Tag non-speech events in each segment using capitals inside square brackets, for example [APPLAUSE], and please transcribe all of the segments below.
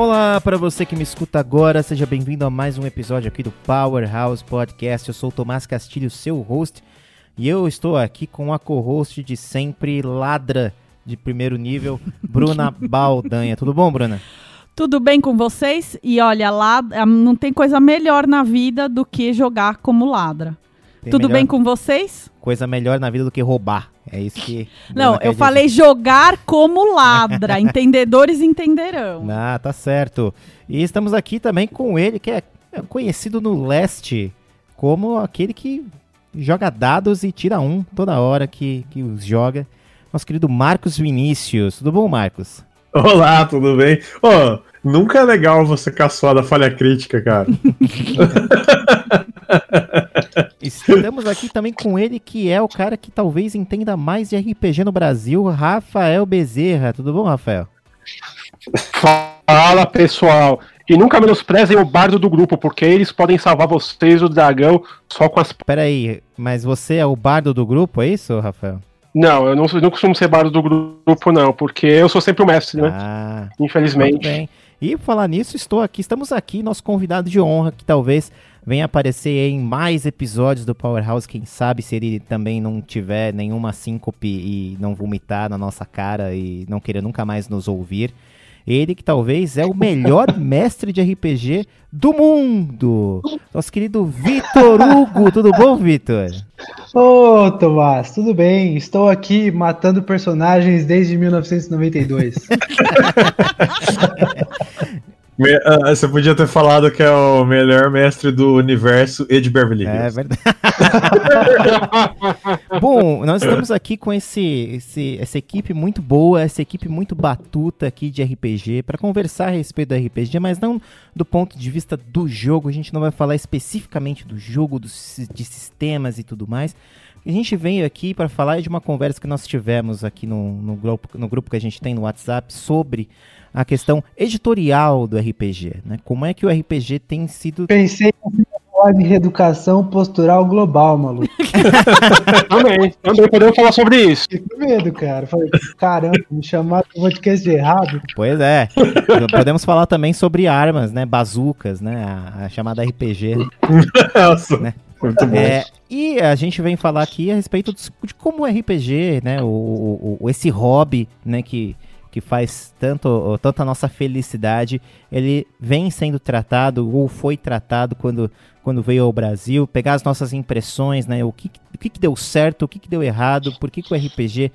Olá para você que me escuta agora, seja bem-vindo a mais um episódio aqui do Powerhouse Podcast. Eu sou o Tomás Castilho, seu host, e eu estou aqui com a co-host de sempre, ladra de primeiro nível, [LAUGHS] Bruna Baldanha. Tudo bom, Bruna? Tudo bem com vocês? E olha, lá não tem coisa melhor na vida do que jogar como ladra. Tem Tudo melhor- bem com vocês? Coisa melhor na vida do que roubar. É isso que. Não, eu dizer. falei jogar como ladra. [LAUGHS] Entendedores entenderão. Ah, tá certo. E estamos aqui também com ele, que é conhecido no leste como aquele que joga dados e tira um toda hora que, que os joga. Nosso querido Marcos Vinícius. Tudo bom, Marcos? Olá, tudo bem? Ô, nunca é legal você caçoar da falha crítica, cara. [LAUGHS] [LAUGHS] Estamos aqui também com ele, que é o cara que talvez entenda mais de RPG no Brasil, Rafael Bezerra. Tudo bom, Rafael? Fala pessoal, e nunca menosprezem o bardo do grupo, porque eles podem salvar vocês do dragão só com as. Pera aí, mas você é o bardo do grupo, é isso, Rafael? Não, eu não, eu não costumo ser bardo do grupo, não, porque eu sou sempre o mestre, né? Ah, Muito Infelizmente. bem. E falar nisso, estou aqui, estamos aqui, nosso convidado de honra, que talvez venha aparecer em mais episódios do Powerhouse, quem sabe se ele também não tiver nenhuma síncope e não vomitar na nossa cara e não querer nunca mais nos ouvir. Ele que talvez é o melhor [LAUGHS] mestre de RPG do mundo. Nosso querido Vitor Hugo. Tudo bom, Vitor? Ô, Tomás, tudo bem? Estou aqui matando personagens desde 1992. [LAUGHS] Me- ah, você podia ter falado que é o melhor mestre do universo e de Beverly É Hills. verdade. [LAUGHS] Bom, nós estamos aqui com esse, esse- essa equipe muito boa, essa equipe muito batuta aqui de RPG, para conversar a respeito do RPG, mas não do ponto de vista do jogo. A gente não vai falar especificamente do jogo, dos de sistemas e tudo mais. A gente veio aqui para falar de uma conversa que nós tivemos aqui no, no, grupo, no grupo que a gente tem no WhatsApp sobre a questão editorial do RPG, né? Como é que o RPG tem sido Pensei de reeducação postural global, maluco. [LAUGHS] também, também podemos falar sobre isso. Fiquei com medo, cara. Falei, caramba, me chamaram de podcast de errado. Pois é. [LAUGHS] Podemos falar também sobre armas, né? Bazucas, né? A, a chamada RPG. Nossa, Né? muito bom. É, e a gente vem falar aqui a respeito dos- de como o RPG, né? O, o- o- esse hobby, né? Que, que faz tanto, tanto a nossa felicidade, ele vem sendo tratado ou foi tratado quando, quando veio ao Brasil. Pegar as nossas impressões, né? O que, o que, que deu certo, o que, que deu errado, por que, que o RPG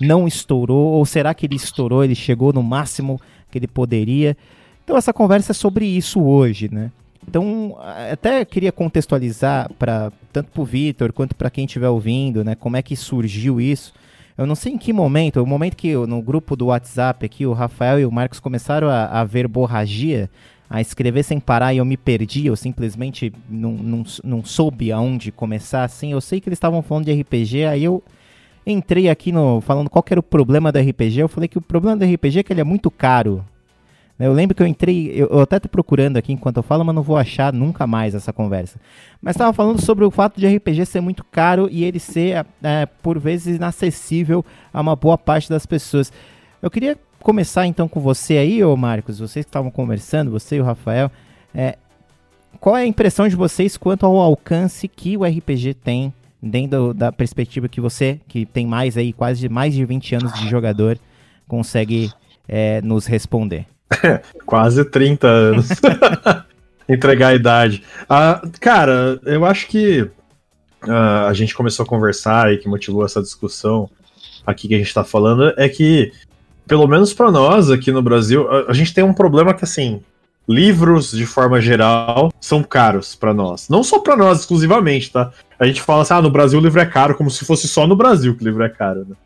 não estourou, ou será que ele estourou, ele chegou no máximo que ele poderia. Então essa conversa é sobre isso hoje, né? Então, até queria contextualizar para tanto para o Vitor quanto para quem estiver ouvindo, né, como é que surgiu isso. Eu não sei em que momento, o momento que no grupo do WhatsApp aqui o Rafael e o Marcos começaram a, a verborragia, a escrever sem parar e eu me perdi, eu simplesmente não, não, não soube aonde começar assim. Eu sei que eles estavam falando de RPG, aí eu entrei aqui no falando qual era o problema do RPG. Eu falei que o problema do RPG é que ele é muito caro. Né? Eu lembro que eu entrei, eu, eu até tô procurando aqui enquanto eu falo, mas não vou achar nunca mais essa conversa. Mas estava falando sobre o fato de RPG ser muito caro e ele ser, é, por vezes, inacessível a uma boa parte das pessoas. Eu queria começar então com você aí, ô Marcos, vocês que estavam conversando, você e o Rafael. é, qual é a impressão de vocês quanto ao alcance que o RPG tem dentro da perspectiva que você, que tem mais aí, quase mais de 20 anos de jogador, consegue é, nos responder? [LAUGHS] Quase 30 anos. [LAUGHS] Entregar a idade. Ah, cara, eu acho que ah, a gente começou a conversar e que motivou essa discussão aqui que a gente tá falando é que, pelo menos pra nós aqui no Brasil, a, a gente tem um problema que, assim, livros de forma geral são caros pra nós. Não só pra nós exclusivamente, tá? A gente fala assim, ah, no Brasil o livro é caro, como se fosse só no Brasil que o livro é caro, né?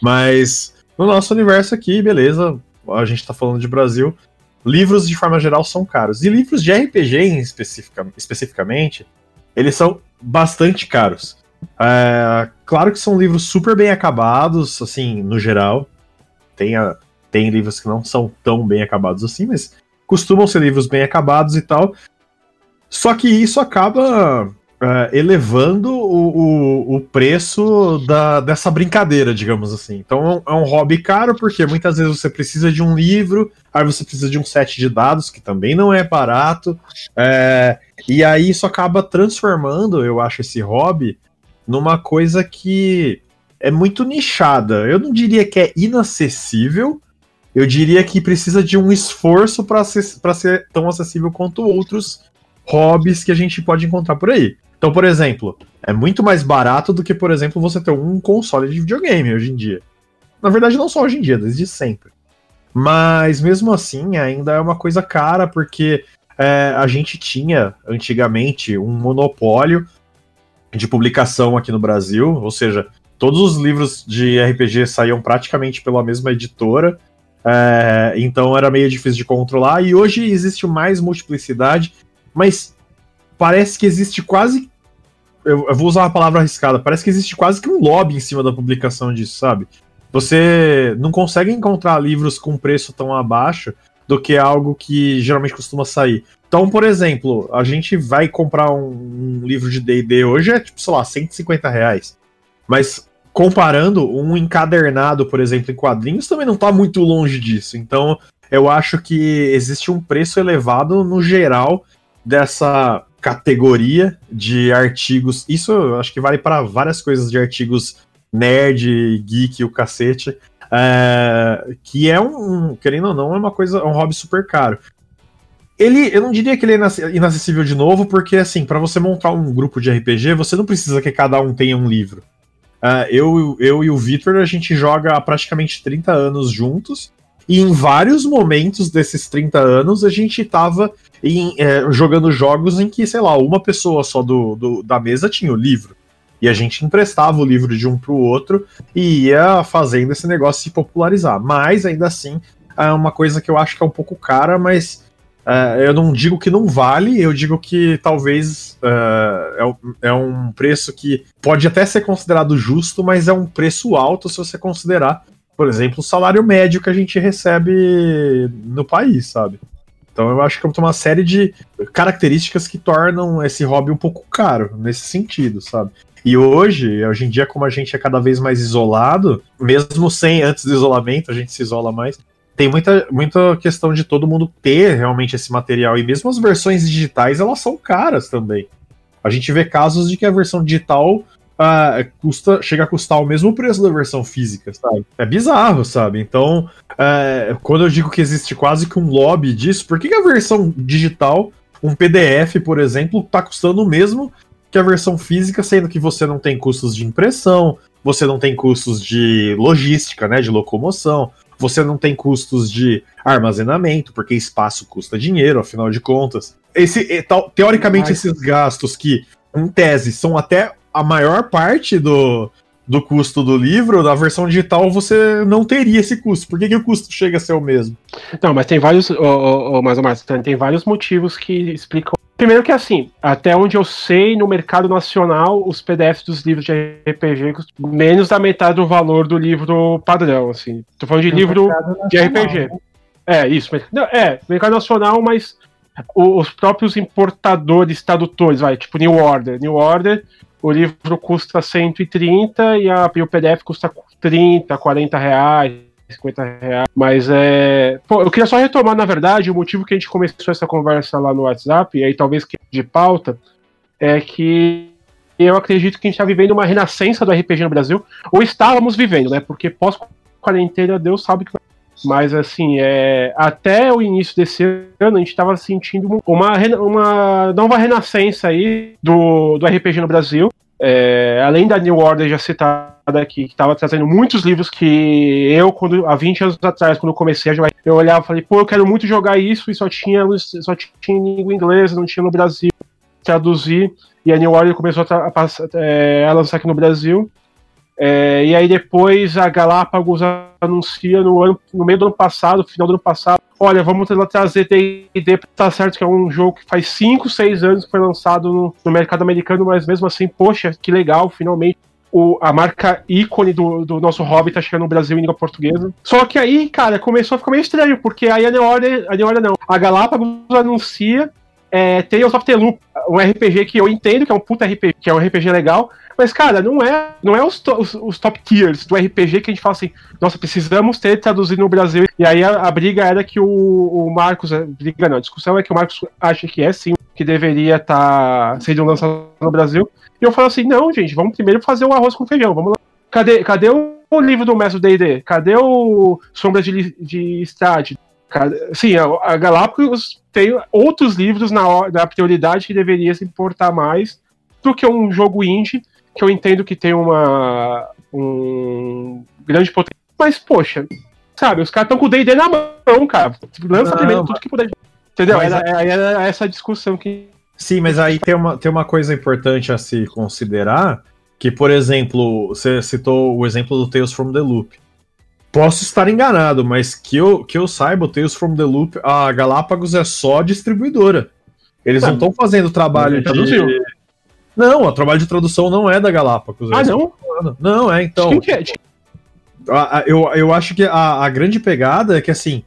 Mas no nosso universo aqui, beleza, a gente tá falando de Brasil, livros de forma geral são caros. E livros de RPG especifica- especificamente, eles são bastante caros. É, claro que são livros super bem acabados, assim, no geral. Tem, a- tem livros que não são tão bem acabados assim, mas costumam ser livros bem acabados e tal. Só que isso acaba é, elevando o, o, o preço da, dessa brincadeira, digamos assim. Então é um hobby caro, porque muitas vezes você precisa de um livro, aí você precisa de um set de dados, que também não é barato, é, e aí isso acaba transformando, eu acho, esse hobby numa coisa que é muito nichada. Eu não diria que é inacessível, eu diria que precisa de um esforço para ser, ser tão acessível quanto outros hobbies que a gente pode encontrar por aí. Então, por exemplo, é muito mais barato do que, por exemplo, você ter um console de videogame hoje em dia. Na verdade, não só hoje em dia, desde sempre. Mas mesmo assim, ainda é uma coisa cara, porque é, a gente tinha antigamente um monopólio de publicação aqui no Brasil, ou seja, todos os livros de RPG saíam praticamente pela mesma editora, é, então era meio difícil de controlar, e hoje existe mais multiplicidade, mas parece que existe quase. Eu, eu, vou usar uma palavra arriscada, parece que existe quase que um lobby em cima da publicação disso, sabe? Você não consegue encontrar livros com preço tão abaixo do que algo que geralmente costuma sair. Então, por exemplo, a gente vai comprar um, um livro de DD hoje, é tipo, sei lá, 150 reais. Mas comparando, um encadernado, por exemplo, em quadrinhos, também não tá muito longe disso. Então, eu acho que existe um preço elevado no geral dessa categoria de artigos. Isso acho que vale para várias coisas de artigos nerd, geek, o cacete. É, que é um, querendo ou não, é uma coisa, é um hobby super caro. Ele, eu não diria que ele é inacessível de novo, porque assim, para você montar um grupo de RPG, você não precisa que cada um tenha um livro. Uh, eu, eu e o Victor, a gente joga há praticamente 30 anos juntos, e em vários momentos desses 30 anos a gente tava em, é, jogando jogos em que, sei lá, uma pessoa só do, do, da mesa tinha o livro. E a gente emprestava o livro de um pro outro e ia fazendo esse negócio se popularizar. Mas ainda assim, é uma coisa que eu acho que é um pouco cara, mas uh, eu não digo que não vale, eu digo que talvez uh, é, é um preço que pode até ser considerado justo, mas é um preço alto se você considerar, por exemplo, o salário médio que a gente recebe no país, sabe? Então eu acho que tem uma série de características que tornam esse hobby um pouco caro nesse sentido, sabe? E hoje, hoje em dia, como a gente é cada vez mais isolado, mesmo sem antes do isolamento, a gente se isola mais. Tem muita, muita questão de todo mundo ter realmente esse material. E mesmo as versões digitais, elas são caras também. A gente vê casos de que a versão digital uh, custa, chega a custar o mesmo preço da versão física, sabe? É bizarro, sabe? Então, uh, quando eu digo que existe quase que um lobby disso, por que, que a versão digital, um PDF, por exemplo, tá custando o mesmo que a versão física, sendo que você não tem custos de impressão, você não tem custos de logística, né, de locomoção, você não tem custos de armazenamento, porque espaço custa dinheiro, afinal de contas. Esse, teoricamente, esses gastos que, em tese, são até a maior parte do, do custo do livro, na versão digital você não teria esse custo. Por que, que o custo chega a ser o mesmo? Não, mas tem vários, oh, oh, oh, mais ou menos, tem vários motivos que explicam. Primeiro que assim, até onde eu sei, no mercado nacional, os PDFs dos livros de RPG custam menos da metade do valor do livro padrão, assim. Tô falando de no livro de RPG. Né? É, isso. Não, é, mercado nacional, mas os próprios importadores tradutores, vai, tipo New Order. New Order o livro custa 130 e, a, e o PDF custa 30, 40 reais, 50 reais. Mas é. Pô, eu queria só retomar, na verdade, o motivo que a gente começou essa conversa lá no WhatsApp, e aí talvez de pauta, é que eu acredito que a gente está vivendo uma renascença do RPG no Brasil, ou estávamos vivendo, né? Porque pós-quarentena, Deus sabe que vai mas assim, é, até o início desse ano a gente estava sentindo uma, uma nova renascença aí do, do RPG no Brasil. É, além da New Order já citada aqui, que estava trazendo muitos livros que eu, quando, há 20 anos atrás, quando comecei a jogar, eu olhava e falei, pô, eu quero muito jogar isso, e só tinha, só tinha em língua inglesa, não tinha no Brasil. Traduzir, e a New Order começou a, a, a, é, a lançar aqui no Brasil. É, e aí depois a Galápagos anuncia no, ano, no meio do ano passado, final do ano passado, olha, vamos trazer D&D, tá certo que é um jogo que faz 5, 6 anos que foi lançado no, no, mercado americano, mas mesmo assim, poxa, que legal, finalmente o, a marca ícone do, do nosso hobby tá chegando no Brasil em língua portuguesa. Só que aí, cara, começou a ficar meio estranho, porque aí a New Order, a New Order não, a Galápagos anuncia é, Tales of the Loop, um RPG que eu entendo que é um puta RPG, que é um RPG legal, mas, cara, não é, não é os, to- os, os top tiers do RPG que a gente fala assim, nossa, precisamos ter traduzido no Brasil. E aí a, a briga era que o, o Marcos. a Briga não, a discussão é que o Marcos acha que é sim, que deveria estar sendo lançado no Brasil. E eu falo assim, não, gente, vamos primeiro fazer o arroz com feijão. Vamos lá. Cadê, cadê o, livro do Mestre D&D? Cadê o Sombras de, de? Sim, a, Galápagos tem outros livros na, na prioridade que deveria se importar mais do que um jogo indie, que eu entendo que tem uma um grande potencial. Mas, poxa, sabe, os caras estão com o D&D na mão, cara. Lança Não, primeiro tudo que puder. Entendeu? Mas Era, era- era essa discussão que Sim, mas aí tem uma, tem uma coisa importante a se considerar, que, por exemplo, você citou o exemplo do Tales from the Loop. Posso estar enganado, mas que eu, que eu saiba, o Tales from the Loop, a Galápagos é só distribuidora. Eles não estão fazendo trabalho de... Não, o trabalho de tradução não é da Galápagos. Ah, não? Não, é, então... Que é? A- a- eu, eu acho que a, a grande pegada é que, assim,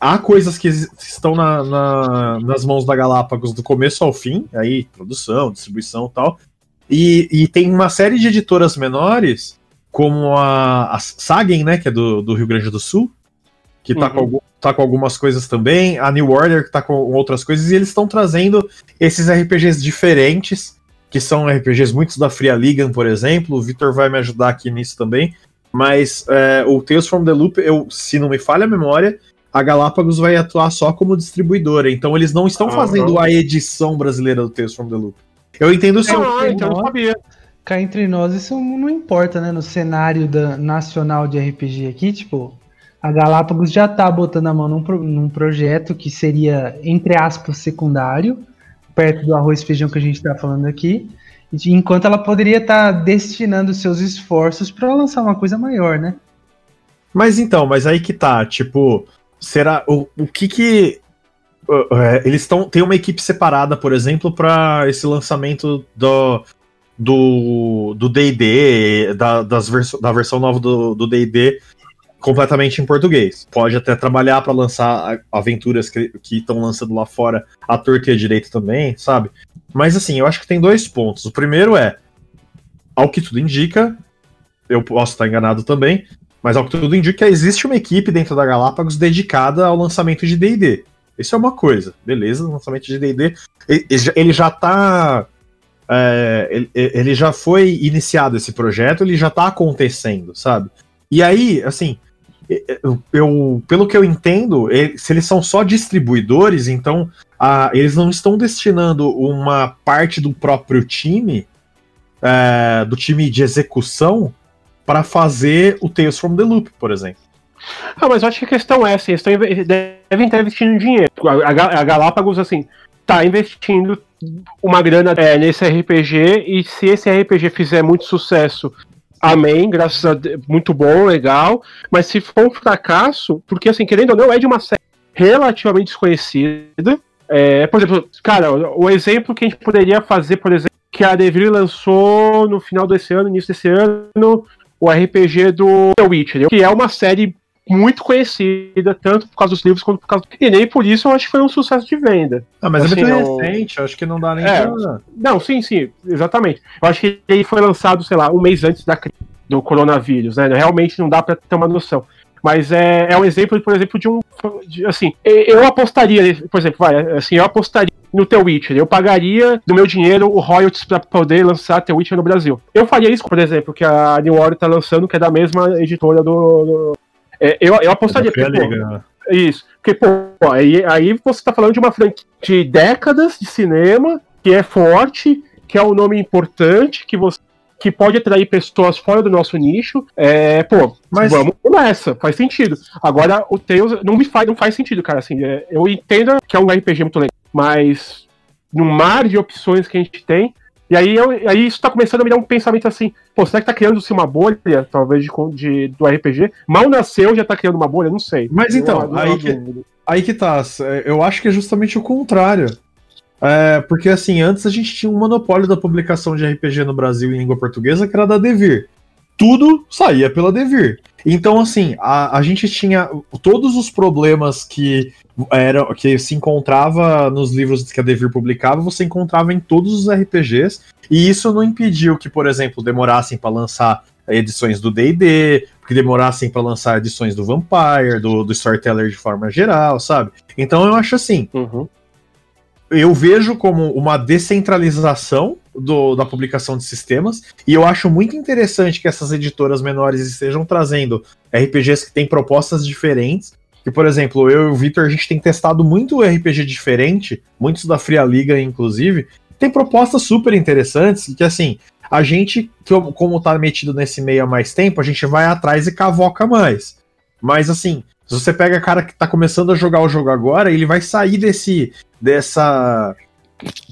há coisas que estão na- na- nas mãos da Galápagos do começo ao fim, aí, produção, distribuição e tal, e, e tem uma série de editoras menores, como a, a Sagen, né, que é do, do Rio Grande do Sul, que tá, Uhum. com, algum- tá com algumas coisas também, a New Order, que tá com outras coisas, e eles estão trazendo esses RPGs diferentes, que são RPGs muitos da Fria Ligan, por exemplo, o Victor vai me ajudar aqui nisso também, mas é, o Tales from the Loop, eu, se não me falha a memória, a Galápagos vai atuar só como distribuidora. Então eles não estão Aham. fazendo a edição brasileira do Tales from the Loop. Eu entendo sim. Ah, então eu sabia. Cá entre nós, isso não importa, né? No cenário da, nacional de RPG aqui, tipo, a Galápagos já tá botando a mão num, num projeto que seria, entre aspas, secundário, perto do arroz e feijão que a gente tá falando aqui, enquanto ela poderia estar destinando seus esforços para lançar uma coisa maior, né? Mas então, mas aí que tá, tipo, será o, o que que uh, é, eles estão tem uma equipe separada, por exemplo, para esse lançamento do do do D&D, da, das verso, da versão nova do D&D completamente em português. Pode até trabalhar para lançar aventuras que estão lançando lá fora à torta e à direita também, sabe? Mas assim, eu acho que tem dois pontos. O primeiro é, ao que tudo indica, eu posso estar enganado também, mas ao que tudo indica, existe uma equipe dentro da Galápagos dedicada ao lançamento de D&D. Isso é uma coisa, beleza? Lançamento de D&D, ele já tá... é, ele, ele já foi iniciado esse projeto, ele já tá acontecendo, sabe? E aí, assim, eu, pelo que eu entendo, se eles são só distribuidores, então ah, eles não estão destinando uma parte do próprio time, é, do time de execução, para fazer o Tales from the Loop, por exemplo. Ah, mas eu acho que a questão é assim, eles devem estar investindo dinheiro. A, a a Galápagos, assim, tá investindo uma grana é, nesse RPG, e se esse RPG fizer muito sucesso, amém, graças a Deus, muito bom, legal. Mas se for um fracasso, porque assim, querendo ou não, é de uma série relativamente desconhecida. É, por exemplo, cara, o o exemplo que a gente poderia fazer, por exemplo, que a Devil lançou no final desse ano, início desse ano, o RPG do The Witcher, que é uma série muito conhecida, tanto por causa dos livros quanto por causa. E nem por isso eu acho que foi um sucesso de venda. Ah, mas Assim, é muito recente, acho que não dá nem É. pra... Não, sim, sim, exatamente. Eu acho que ele foi lançado, sei lá, um mês antes da do coronavírus, né? Realmente não dá pra ter uma noção. Mas é, é um exemplo, por exemplo, de um. de, assim, eu apostaria, por exemplo, vai, assim, eu apostaria no The Witcher. Eu pagaria do meu dinheiro o royalties pra poder lançar The Witcher no Brasil. Eu faria isso, por exemplo, que a New Order tá lançando, que é da mesma editora do. do- é, eu, eu apostaria. Fria porque, pô, né? isso. Porque, pô, aí, aí você tá falando de uma franquia de décadas de cinema, que é forte, que é um nome importante, que você que pode atrair pessoas fora do nosso nicho. É, pô, Mas- vamos nessa, faz sentido. Agora, o Tails não me faz, não faz sentido, cara. Assim, é, eu entendo que é um RPG muito legal, mas no mar de opções que a gente tem. E aí, eu, aí isso tá começando a me dar um pensamento assim, pô, será que tá criando-se uma bolha, talvez, de, de- do RPG? Mal nasceu, já tá criando uma bolha? Não sei. Mas então, Eu- eu- aí eu- que- Aí que tá, eu acho que é justamente o contrário. É, porque assim, antes a gente tinha um monopólio da publicação de RPG no Brasil em língua portuguesa, que era da Devir. tudo saía pela Devir. Então, assim, a, a gente tinha todos os problemas que era, que se encontrava nos livros que a Devir publicava, você encontrava em todos os RPGs, e isso não impediu que, por exemplo, demorassem para lançar edições do D&D, que demorassem para lançar edições do Vampire, do, do Storyteller de forma geral, sabe? Então eu acho assim, Uhum. eu vejo como uma descentralização do, da publicação de sistemas, e eu acho muito interessante que essas editoras menores estejam trazendo RPGs que têm propostas diferentes. Que, por exemplo, eu e o Victor, a gente tem testado muito RPG diferente, muitos da Fria Liga, inclusive, tem propostas super interessantes, que assim, a gente, que, como tá metido nesse meio há mais tempo, a gente vai atrás e cavoca mais. Mas assim, se você pega cara que tá começando a jogar o jogo agora, ele vai sair desse dessa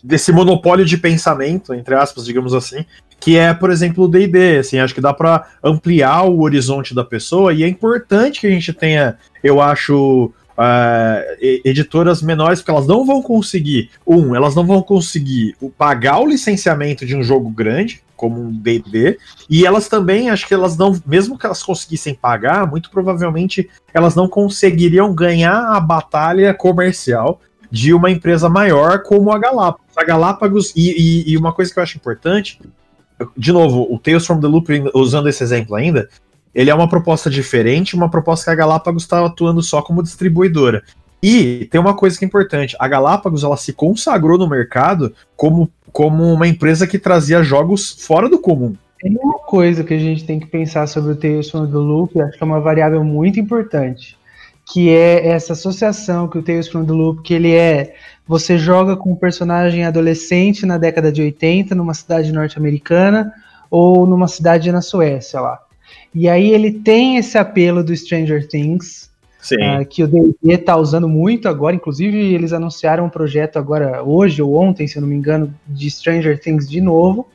desse monopólio de pensamento, entre aspas, digamos assim, que é, por exemplo, o D&D, assim, acho que dá para ampliar o horizonte da pessoa e é importante que a gente tenha, eu acho, uh, editoras menores, porque elas não vão conseguir, um, elas não vão conseguir pagar o licenciamento de um jogo grande, como um D&D, e elas também, acho que elas não, mesmo que elas conseguissem pagar, muito provavelmente elas não conseguiriam ganhar a batalha comercial de uma empresa maior como a Galápagos. A Galápagos, e, e, e, uma coisa que eu acho importante, de novo, o Tales from the Loop, usando esse exemplo ainda, ele é uma proposta diferente, uma proposta que a Galápagos está atuando só como distribuidora. E tem uma coisa que é importante, a Galápagos ela se consagrou no mercado como, como uma empresa que trazia jogos fora do comum. Tem uma coisa que a gente tem que pensar sobre o Tales from the Loop, acho que é uma variável muito importante que é essa associação que o Tales from the Loop, que ele é você joga com um personagem adolescente na década de 80 numa cidade norte-americana ou numa cidade na Suécia lá. E aí ele tem esse apelo do Stranger Things, uh, que o D&D está usando muito agora, inclusive eles anunciaram um projeto agora hoje ou ontem, se eu não me engano, de Stranger Things de novo.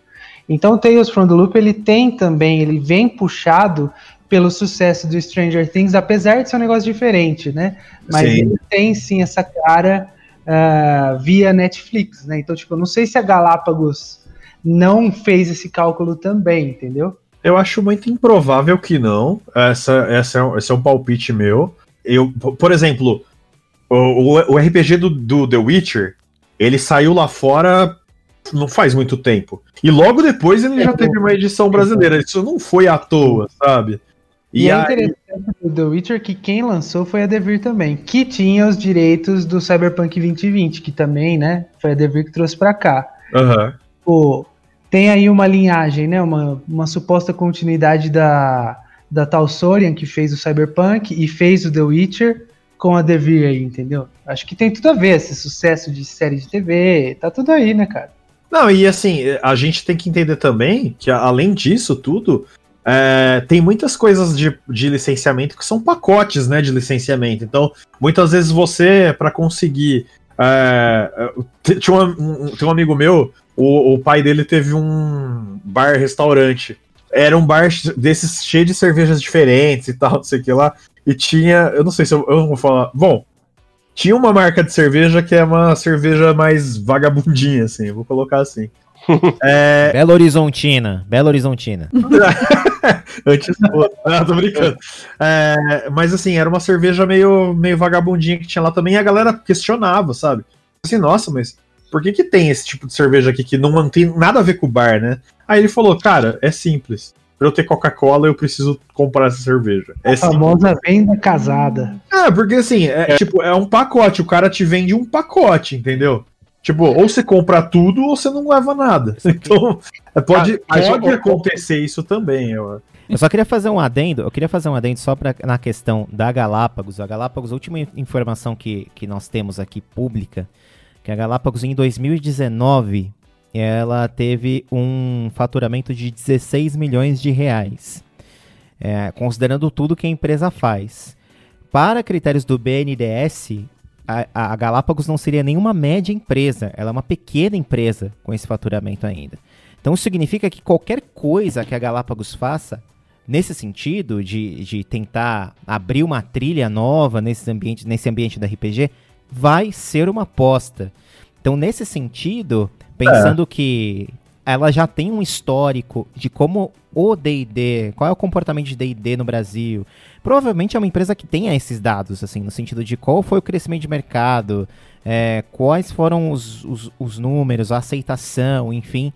Então o Tales from the Loop ele tem também, ele vem puxado pelo sucesso do Stranger Things, apesar de ser um negócio diferente, né? Mas sim. ele tem sim essa cara uh, via Netflix, né? Então, tipo, eu não sei se a Galápagos não fez esse cálculo também, entendeu? Eu acho muito improvável que não. Essa, essa é, esse é um palpite meu. Eu, por exemplo, o, o RPG do, do The Witcher, ele saiu lá fora não faz muito tempo. E logo depois ele já teve uma edição brasileira. Isso não foi à toa, sabe? E, e é interessante do The Witcher que quem lançou foi a Devir também, que tinha os direitos do Cyberpunk 2020, que também, né, foi a Devir que trouxe para cá. Uhum. Pô, tem aí uma linhagem, né, uma, uma suposta continuidade da, da tal Sorian, que fez o Cyberpunk e fez o The Witcher, com a Devir aí, entendeu? Acho que tem tudo a ver, esse sucesso de série de TV, tá tudo aí, né, cara? Não, e assim, a gente tem que entender também que, além disso tudo, é, tem muitas coisas de, de licenciamento que são pacotes né, de licenciamento. Então, muitas vezes você, para conseguir. É, tinha um, tem um amigo meu, o, o pai dele teve um bar-restaurante. Era um bar desses cheio de cervejas diferentes e tal, não sei o que lá. E tinha. Eu não sei se eu, eu vou falar. Bom, tinha uma marca de cerveja que é uma cerveja mais vagabundinha, assim, vou colocar assim. [LAUGHS] É... Belo Horizontina, Belo Horizontina. [LAUGHS] Antes ah, tô brincando. É, mas assim, era uma cerveja meio, meio vagabundinha que tinha lá também e a galera questionava, sabe? Assim, nossa, mas por que que tem esse tipo de cerveja aqui que não tem nada a ver com o bar, né? Aí ele falou, cara, é simples. Pra eu ter Coca-Cola, eu preciso comprar essa cerveja. É a famosa venda casada. É, porque assim, é, é, tipo, é um pacote, o cara te vende um pacote, entendeu? Tipo, ou você compra tudo ou você não leva nada. [LAUGHS] Então, pode, ah, pode acontecer isso também, eu eu só queria fazer um adendo, eu queria fazer um adendo só pra, na questão da Galápagos. A Galápagos, a última informação que, que nós temos aqui pública, que a Galápagos em 2019, ela teve um faturamento de 16 milhões de reais, é, considerando tudo que a empresa faz. Para critérios do BNDES, a, a Galápagos não seria nenhuma média empresa, ela é uma pequena empresa com esse faturamento ainda. Então isso significa que qualquer coisa que a Galápagos faça, nesse sentido, de, de tentar abrir uma trilha nova nesse ambiente, nesse ambiente da RPG, vai ser uma aposta. Então, nesse sentido, pensando é. que ela já tem um histórico de como o D&D, qual é o comportamento de D&D no Brasil. Provavelmente é uma empresa que tenha esses dados, assim, no sentido de qual foi o crescimento de mercado, é, quais foram os, os, os, números, a aceitação, enfim,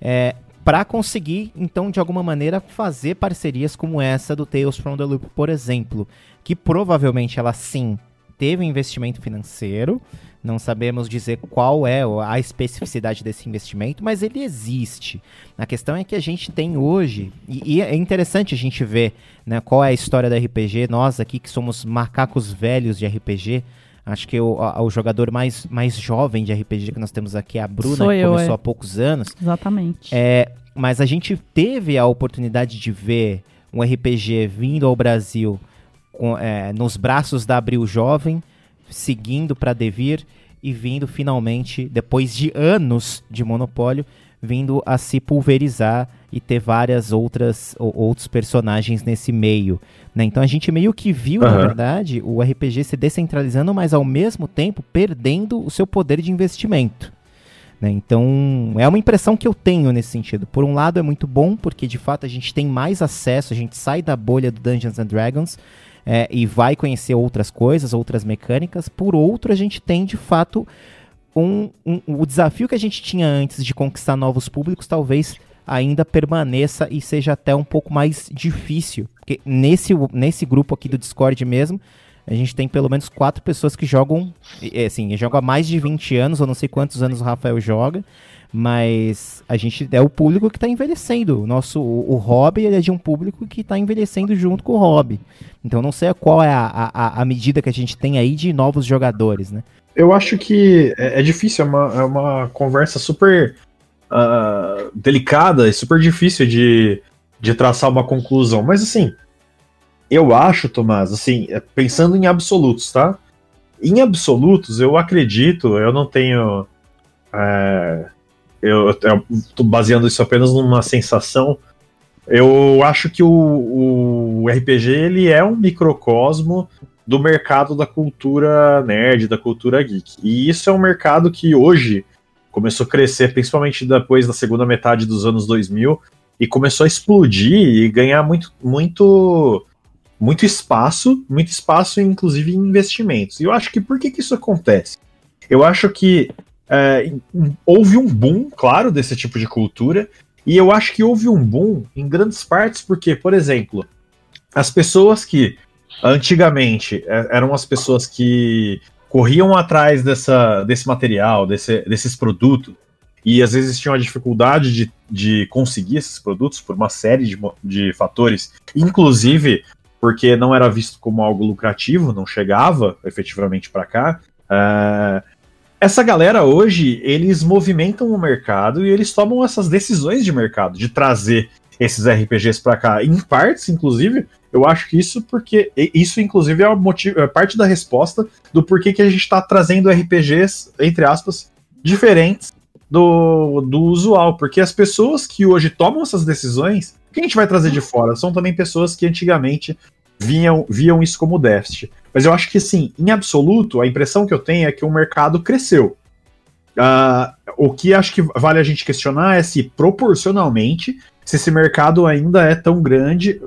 é, para conseguir, então, de alguma maneira, fazer parcerias como essa do Tales from the Loop, por exemplo, que provavelmente ela sim teve um investimento financeiro, não sabemos dizer qual é a especificidade desse investimento, mas ele existe. A questão é que a gente tem hoje, e, e é interessante a gente ver né, qual é a história da RPG, nós aqui que somos macacos velhos de RPG, Acho que o, o jogador mais, mais jovem de RPG que nós temos aqui é a Bruna, Sou que eu, começou é. há poucos anos. Exatamente. É, mas a gente teve a oportunidade de ver um RPG vindo ao Brasil com, é, nos braços da Abril Jovem, seguindo para Devir e vindo finalmente, depois de anos de monopólio, vindo a se pulverizar e ter várias outras ou, outros personagens nesse meio. Né? Então a gente meio que viu, uhum. na verdade, o RPG se descentralizando, mas ao mesmo tempo perdendo o seu poder de investimento. Né? Então é uma impressão que eu tenho nesse sentido. Por um lado é muito bom, porque de fato a gente tem mais acesso, a gente sai da bolha do Dungeons and Dragons é, e vai conhecer outras coisas, outras mecânicas. Por outro, a gente tem de fato um, um, o desafio que a gente tinha antes de conquistar novos públicos, talvez ainda permaneça e seja até um pouco mais difícil. Porque nesse, nesse grupo aqui do Discord mesmo, a gente tem pelo menos quatro pessoas que jogam, assim, jogam há mais de 20 anos, eu não sei quantos anos o Rafael joga, mas a gente é o público que está envelhecendo. O nosso o, o hobby é de um público que está envelhecendo junto com o hobby. Então não sei qual é a, a, a, medida que a gente tem aí de novos jogadores, né? Eu acho que é, é difícil, é uma, é uma conversa super uh, delicada e super difícil de, de traçar uma conclusão. Mas assim, eu acho, Tomás, assim, é, pensando em absolutos, tá? Em absolutos, eu acredito, eu não tenho. É, eu, eu tô baseando isso apenas numa sensação. Eu acho que o, o RPG ele é um microcosmo do mercado da cultura nerd, da cultura geek. E isso é um mercado que hoje começou a crescer, principalmente depois da segunda metade dos anos 2000, e começou a explodir e ganhar muito, muito, muito espaço, muito espaço, inclusive em investimentos. E eu acho que por que, que isso acontece? Eu acho que é, houve um boom, claro, desse tipo de cultura, e eu acho que houve um boom em grandes partes porque, por exemplo, as pessoas que antigamente é, eram as pessoas que corriam atrás dessa, desse material, desse, desses produtos, e às vezes tinham a dificuldade de, de conseguir esses produtos por uma série de, de fatores, inclusive porque não era visto como algo lucrativo, não chegava efetivamente para cá. Uh, essa galera hoje, eles movimentam o mercado e eles tomam essas decisões de mercado, de trazer esses RPGs para cá. Em partes, inclusive, eu acho que isso porque isso inclusive é, motivo, é parte da resposta do porquê que a gente está trazendo RPGs entre aspas diferentes do, do usual, porque as pessoas que hoje tomam essas decisões, que a gente vai trazer de fora, são também pessoas que antigamente viam, viam isso como déficit. Mas eu acho que, sim, em absoluto, a impressão que eu tenho é que o mercado cresceu. Uh, o que acho que vale a gente questionar é se proporcionalmente, se esse mercado ainda é tão grande,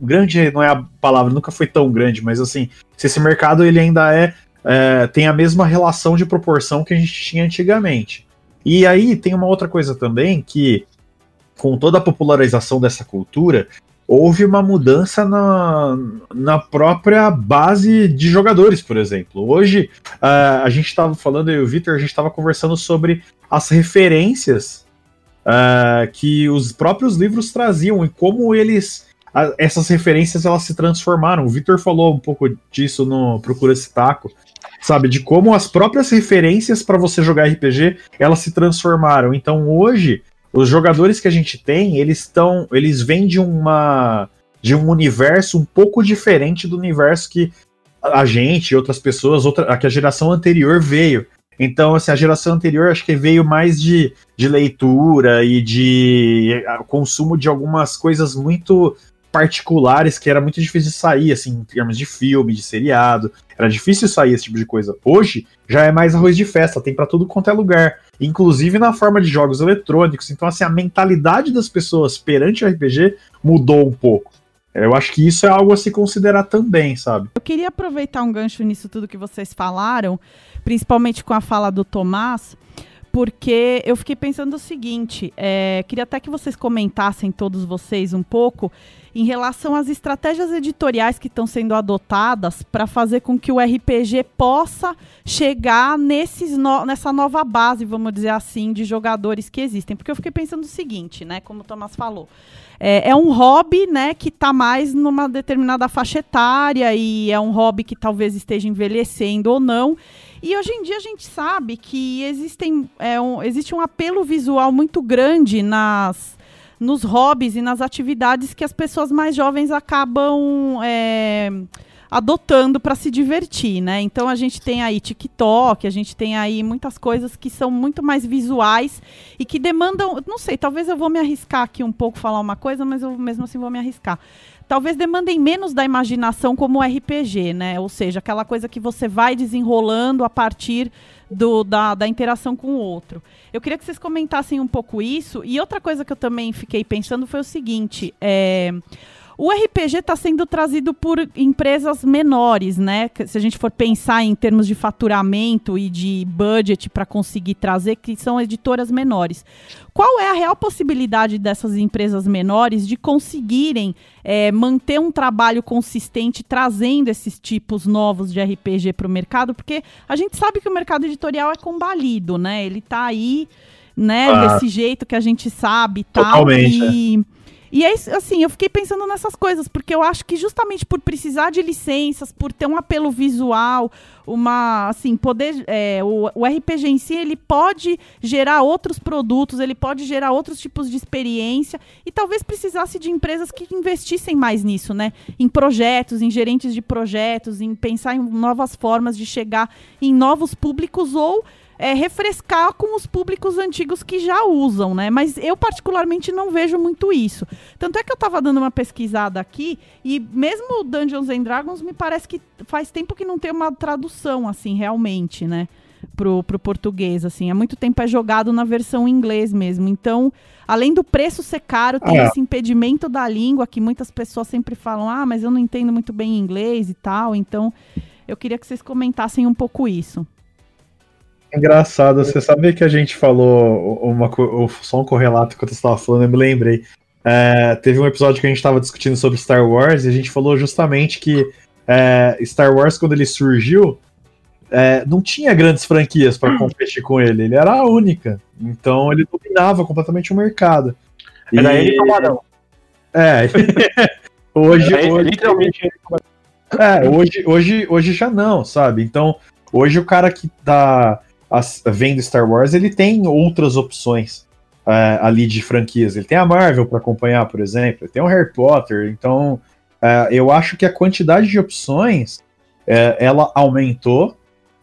grande não é a palavra, nunca foi tão grande, mas assim, se esse mercado ele ainda é, é tem a mesma relação de proporção que a gente tinha antigamente. E aí tem uma outra coisa também que com toda a popularização dessa cultura, houve uma mudança na, na própria base de jogadores, por exemplo. Hoje, uh, a gente estava falando, eu e o Victor, a gente estava conversando sobre as referências uh, que os próprios livros traziam e como eles. Uh, essas referências elas se transformaram. O Victor falou um pouco disso no Procura esse Taco, sabe? De como as próprias referências para você jogar RPG elas se transformaram. Então hoje os jogadores que a gente tem, eles estão, eles vêm de uma de um universo um pouco diferente do universo que a gente outras pessoas, outra, que a geração anterior veio. Então, assim, a geração anterior acho que veio mais de, de leitura e de consumo de algumas coisas muito particulares que era muito difícil de sair, assim, em termos de filme, de seriado. Era difícil sair esse tipo de coisa. Hoje já é mais arroz de festa, tem para tudo quanto é lugar, inclusive na forma de jogos eletrônicos. Então, assim, a mentalidade das pessoas perante o RPG mudou um pouco. Eu acho que isso é algo a se considerar também, sabe? Eu queria aproveitar um gancho nisso tudo que vocês falaram, principalmente com a fala do Tomás, porque eu fiquei pensando o seguinte: é, queria até que vocês comentassem, todos vocês, um pouco em relação às estratégias editoriais que estão sendo adotadas para fazer com que o RPG possa chegar nesses no, nessa nova base, vamos dizer assim, de jogadores que existem. Porque eu fiquei pensando o seguinte, né? Como o Thomas falou. É, é um hobby, né, que está mais numa determinada faixa etária e é um hobby que talvez esteja envelhecendo ou não. E hoje em dia a gente sabe que existem, é, um, existe um apelo visual muito grande nas, nos hobbies e nas atividades que as pessoas mais jovens acabam é, adotando para se divertir, né? Então a gente tem aí TikTok, a gente tem aí muitas coisas que são muito mais visuais e que demandam, não sei, talvez eu vou me arriscar aqui um pouco falar uma coisa, mas eu mesmo assim vou me arriscar talvez demandem menos da imaginação como RPG, né? Ou seja, aquela coisa que você vai desenrolando a partir do, da, da interação com o outro. Eu queria que vocês comentassem um pouco isso. E outra coisa que eu também fiquei pensando foi o seguinte: é, o RPG está sendo trazido por empresas menores, né? Se a gente for pensar em termos de faturamento e de budget para conseguir trazer, que são editoras menores. Qual é a real possibilidade dessas empresas menores de conseguirem é, manter um trabalho consistente trazendo esses tipos novos de RPG para o mercado? Porque a gente sabe que o mercado editorial é combalido, né? Ele está aí, né? Ah, desse jeito que a gente sabe, tal. Totalmente. E... E é assim, eu fiquei pensando nessas coisas, porque eu acho que justamente por precisar de licenças, por ter um apelo visual, uma, assim, poder, é, o, o RPG em si, ele pode gerar outros produtos, ele pode gerar outros tipos de experiência, e talvez precisasse de empresas que investissem mais nisso, né? Em projetos, em gerentes de projetos, em pensar em novas formas de chegar em novos públicos ou é, refrescar com os públicos antigos que já usam, né? Mas eu particularmente não vejo muito isso. Tanto é que eu estava dando uma pesquisada aqui e mesmo Dungeons and Dragons me parece que faz tempo que não tem uma tradução assim realmente, né? Pro, pro português, assim. Há muito tempo é jogado na versão em inglês mesmo. Então, além do preço ser caro, tem é. esse impedimento da língua que muitas pessoas sempre falam, ah, mas eu não entendo muito bem inglês e tal. Então, eu queria que vocês comentassem um pouco isso. Engraçado, você sabe que a gente falou uma, só um correlato que eu estava falando, eu me lembrei. É, teve um episódio que a gente estava discutindo sobre Star Wars e a gente falou justamente que é, Star Wars, quando ele surgiu, é, não tinha grandes franquias para competir com ele, ele era a única. Então ele dominava completamente o mercado. Era e... ele Camarão. [LAUGHS] É. hoje, hoje, literalmente É, hoje, hoje, hoje já não, sabe? Então, hoje o cara que tá vendo Star Wars, ele tem outras opções uh, ali de franquias. Ele tem a Marvel para acompanhar, por exemplo, ele tem o Harry Potter. Então, uh, eu acho que a quantidade de opções uh, ela aumentou.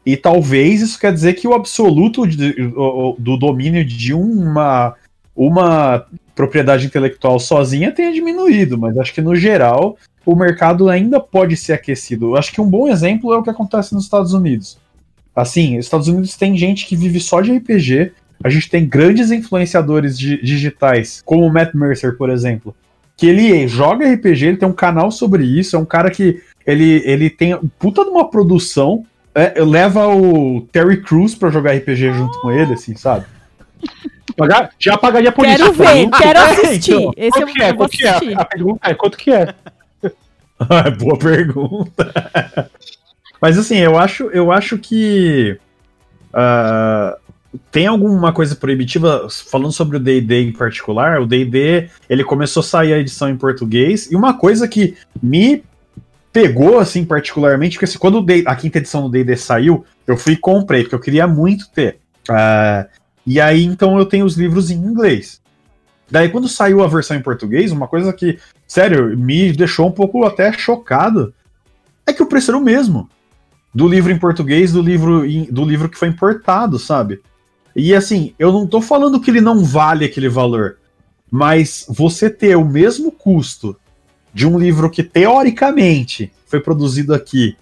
E talvez isso quer dizer que o absoluto de, do, do domínio de uma, uma propriedade intelectual sozinha tenha diminuído, mas acho que no geral o mercado ainda pode ser aquecido. Eu acho que um bom exemplo é o que acontece nos Estados Unidos. Assim, os Estados Unidos tem gente que vive só de RPG. A gente tem grandes influenciadores digitais, como o Matt Mercer, por exemplo, que ele joga RPG, ele tem um canal sobre isso, é um cara que ele, ele tem puta de uma produção, é, leva o Terry Crews pra jogar RPG junto com ele, assim, sabe? [LAUGHS] Já pagaria por quero isso. Quero ver, quero assistir. Então, Esse que é? Quanto que é? A pergunta é, quanto que é? [LAUGHS] [LAUGHS] Boa pergunta. Mas assim, eu acho, eu acho que uh, tem alguma coisa proibitiva falando sobre o D&D em particular. O D&D ele começou a sair a edição em português e uma coisa que me pegou assim particularmente porque assim, quando a quinta edição do D&D saiu, eu fui e comprei porque eu queria muito ter. Uh, e aí então eu tenho os livros em inglês. Daí quando saiu a versão em português, uma coisa que, sério, me deixou um pouco até chocado é que o preço era o mesmo do livro em português do livro, do livro que foi importado, sabe? E assim, eu não tô falando que ele não vale aquele valor, mas você ter o mesmo custo de um livro que teoricamente foi produzido aqui,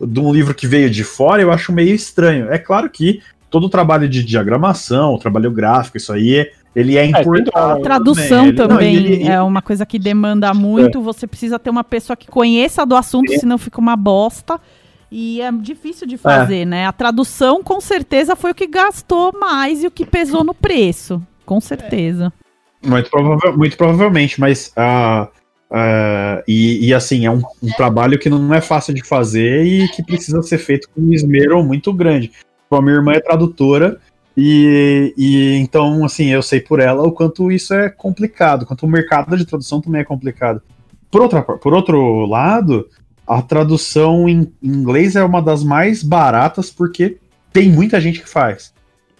de um livro que veio de fora, eu acho meio estranho. É claro que todo o trabalho de diagramação, o trabalho gráfico, isso aí, ele é importante. A tradução também, ele, ele, é uma coisa que demanda muito. É. Você precisa ter uma pessoa que conheça do assunto, é. senão fica uma bosta. E é difícil de fazer, é. né? A tradução, com certeza, foi o que gastou mais e o que pesou no preço. Com certeza. Muito, provável, muito provavelmente, mas. Uh, uh, e, e, assim, é um, um, trabalho que não é fácil de fazer e que precisa ser feito com um esmero muito grande. A minha irmã é tradutora. E, e então, assim, eu sei por ela o quanto isso é complicado, quanto o mercado de tradução também é complicado. Por, outra, por outro lado, a tradução em inglês é uma das mais baratas porque tem muita gente que faz.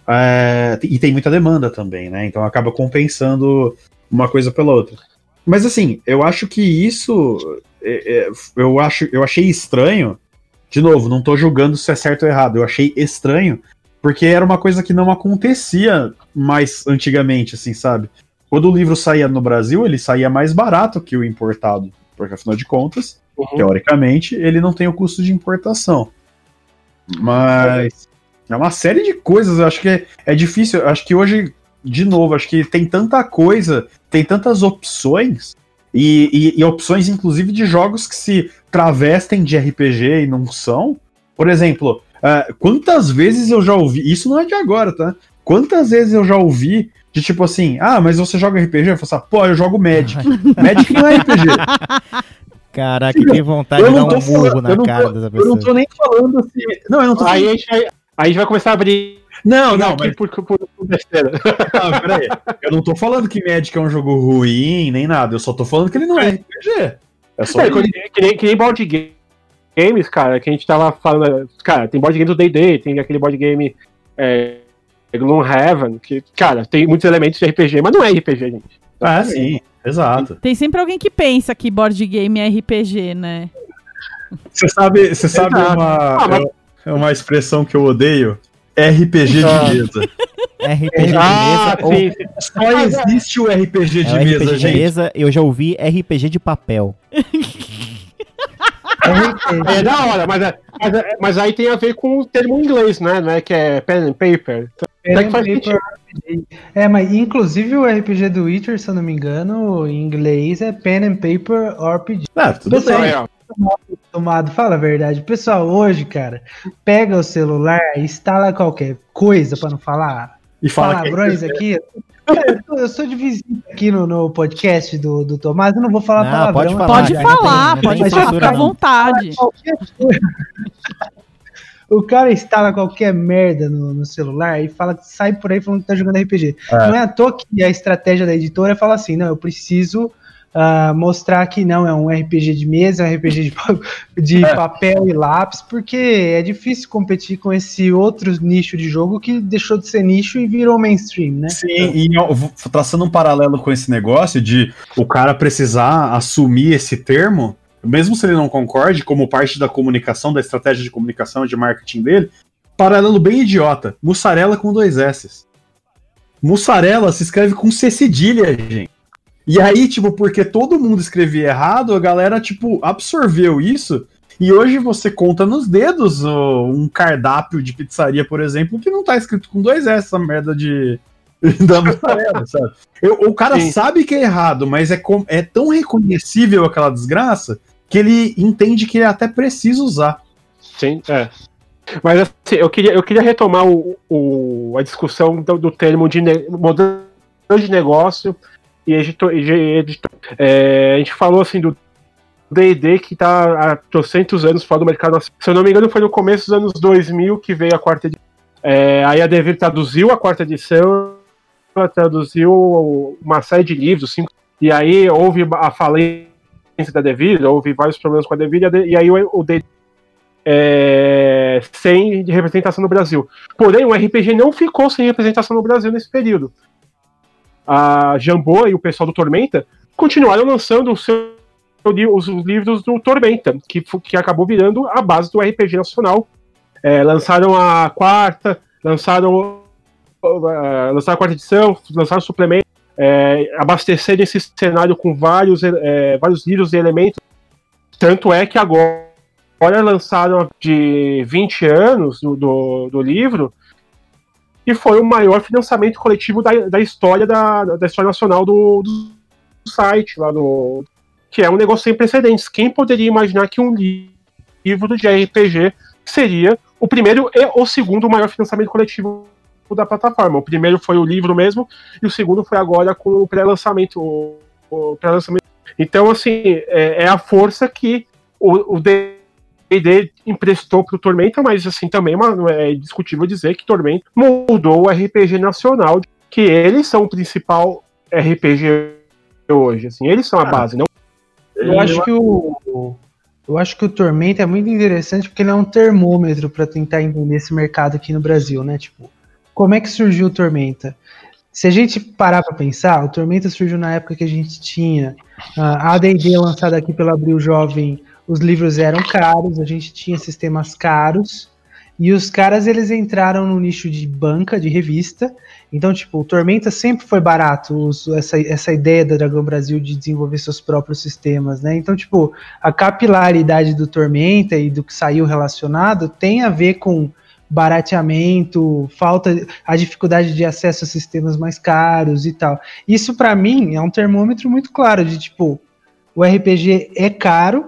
É, e tem muita demanda também, né? Então acaba compensando uma coisa pela outra. Mas assim, eu acho que isso. É, é, eu, acho, eu achei estranho. De novo, não tô julgando se é certo ou errado. Eu achei estranho, porque era uma coisa que não acontecia mais antigamente, assim, sabe? Quando o livro saía no Brasil, ele saía mais barato que o importado. Porque afinal de contas, Uhum. Teoricamente, ele não tem o custo de importação. Mas é uma série de coisas. Eu acho que é, é difícil. Eu acho que hoje, de novo, acho que tem tanta coisa, tem tantas opções. E, e, e, opções, inclusive, de jogos que se travestem de RPG e não são. Por exemplo, uh, quantas vezes eu já ouvi. Isso não é de agora, tá? Quantas vezes eu já ouvi de tipo assim, ah, mas você joga RPG? Eu falo assim, pô, eu jogo Magic. [LAUGHS] Magic não é RPG. Caraca, que vontade de dar um burro na cara tô, dessa pessoa. Eu não tô nem falando assim. Não, eu não tô aí, a gente vai, aí a gente vai começar a abrir. Não, não, mas... por, por, por besteira. [LAUGHS] Ah, peraí. Eu não tô falando que Magic é um jogo ruim, nem nada. Eu só tô falando que ele não é RPG. É só. É, que, nem, que nem board games, cara, que a gente tava falando. Cara, tem board game do DD, tem aquele board game. É, Gloomhaven, que, cara, tem muitos elementos de RPG, mas não é RPG, gente. Ah, sim. Exato. Tem sempre alguém que pensa que board game é RPG, né? Você sabe, você sabe uma, ah, mas... É uma expressão que eu odeio? RPG ah. de mesa. RPG de ah, mesa. Sim, sim. Só existe o RPG de é, mesa, RPG gente. De mesa, eu já ouvi RPG de papel. [LAUGHS] é da hora, mas, é, mas, é, mas, aí tem a ver com o termo inglês, né? né que é pen and paper. Então, pen and paper é, mas inclusive o RPG do Witcher, se eu não me engano, em inglês é Pen and Paper RPG. Ah, tudo Pessoal, bem. Tomado, fala a verdade. Pessoal, hoje, cara, pega o celular, instala qualquer coisa para não falar e fala palavrões aqui. eu sou de visita aqui no, no podcast do, do Tomás, eu não vou falar não, palavrão. Pode falar, pode, falar, tem, pode falar, fica à vontade. O cara instala qualquer merda no, no, celular e fala sai por aí falando que tá jogando RPG. É. Não é à toa que a estratégia da editora fala assim: não, eu preciso uh, mostrar que não é um RPG de mesa, é um RPG de, de é. papel e lápis, porque é difícil competir com esse outro nicho de jogo que deixou de ser nicho e virou mainstream, né? Sim, e traçando um paralelo com esse negócio de o cara precisar assumir esse termo mesmo se ele não concorde, como parte da comunicação, da estratégia de comunicação de marketing dele, paralelo bem idiota. Mussarela com dois S. Mussarela se escreve com C cedilha, gente. E aí, tipo, porque todo mundo escrevia errado, a galera, tipo, absorveu isso. E hoje você conta nos dedos oh, um cardápio de pizzaria, por exemplo, que não tá escrito com dois S, essa merda de, [LAUGHS] da mussarela, sabe? Eu, o cara Sim. sabe que é errado, mas é, com, é tão reconhecível aquela desgraça que ele entende que ele até precisa usar. Sim, é. Mas assim, eu queria, eu queria retomar o, o a discussão do, do termo de modelo de negócio e editor. E editor. É, a gente falou assim do D&D que está há 200 anos fora do mercado. Se eu não me engano, foi no começo dos anos 2000 que veio a quarta edição. É, aí a Devir traduziu a quarta edição, traduziu uma série de livros, cinco, e aí houve a falência da Devir, houve vários problemas com a Devir, e aí o, o D é, sem representação no Brasil. Porém, o RPG não ficou sem representação no Brasil nesse período. A Jambô e o pessoal do Tormenta continuaram lançando o seu, os livros do Tormenta, que, que acabou virando a base do RPG nacional. É, lançaram a quarta, lançaram, uh, lançaram a quarta edição, lançaram suplemento é, abastecer esse cenário com vários, é, vários livros e elementos. Tanto é que agora, agora lançaram de 20 anos do, do, do livro e foi o maior financiamento coletivo da, da história da, da história nacional do, do site lá no que é um negócio sem precedentes. Quem poderia imaginar que um livro de RPG seria o primeiro e o segundo maior financiamento coletivo da plataforma. O primeiro foi o livro mesmo, e o segundo foi agora com o pré-lançamento. O, pré-lançamento. Então, assim, é, é, a força que o, o D&D emprestou para o Tormenta, mas assim também é, é discutível dizer que Tormenta mudou o RPG nacional, que eles são o principal RPG hoje, assim, eles são a base, não eu acho que o, eu acho que o Tormenta é muito interessante porque ele é um termômetro para tentar entender esse mercado aqui no Brasil, né? Tipo, como é que surgiu o Tormenta? Se a gente parar para pensar, o Tormenta surgiu na época que a gente tinha a AD&D lançada aqui pelo Abril Jovem, os livros eram caros, a gente tinha sistemas caros, e os caras eles entraram no nicho de banca, de revista. Então, tipo, o Tormenta sempre foi barato, os, essa, essa ideia da Dragão Brasil de desenvolver seus próprios sistemas, né? Então, tipo, a capilaridade do Tormenta e do que saiu relacionado tem a ver com barateamento, falta, a dificuldade de acesso a sistemas mais caros e tal. Isso para mim é um termômetro muito claro de tipo, o RPG é caro,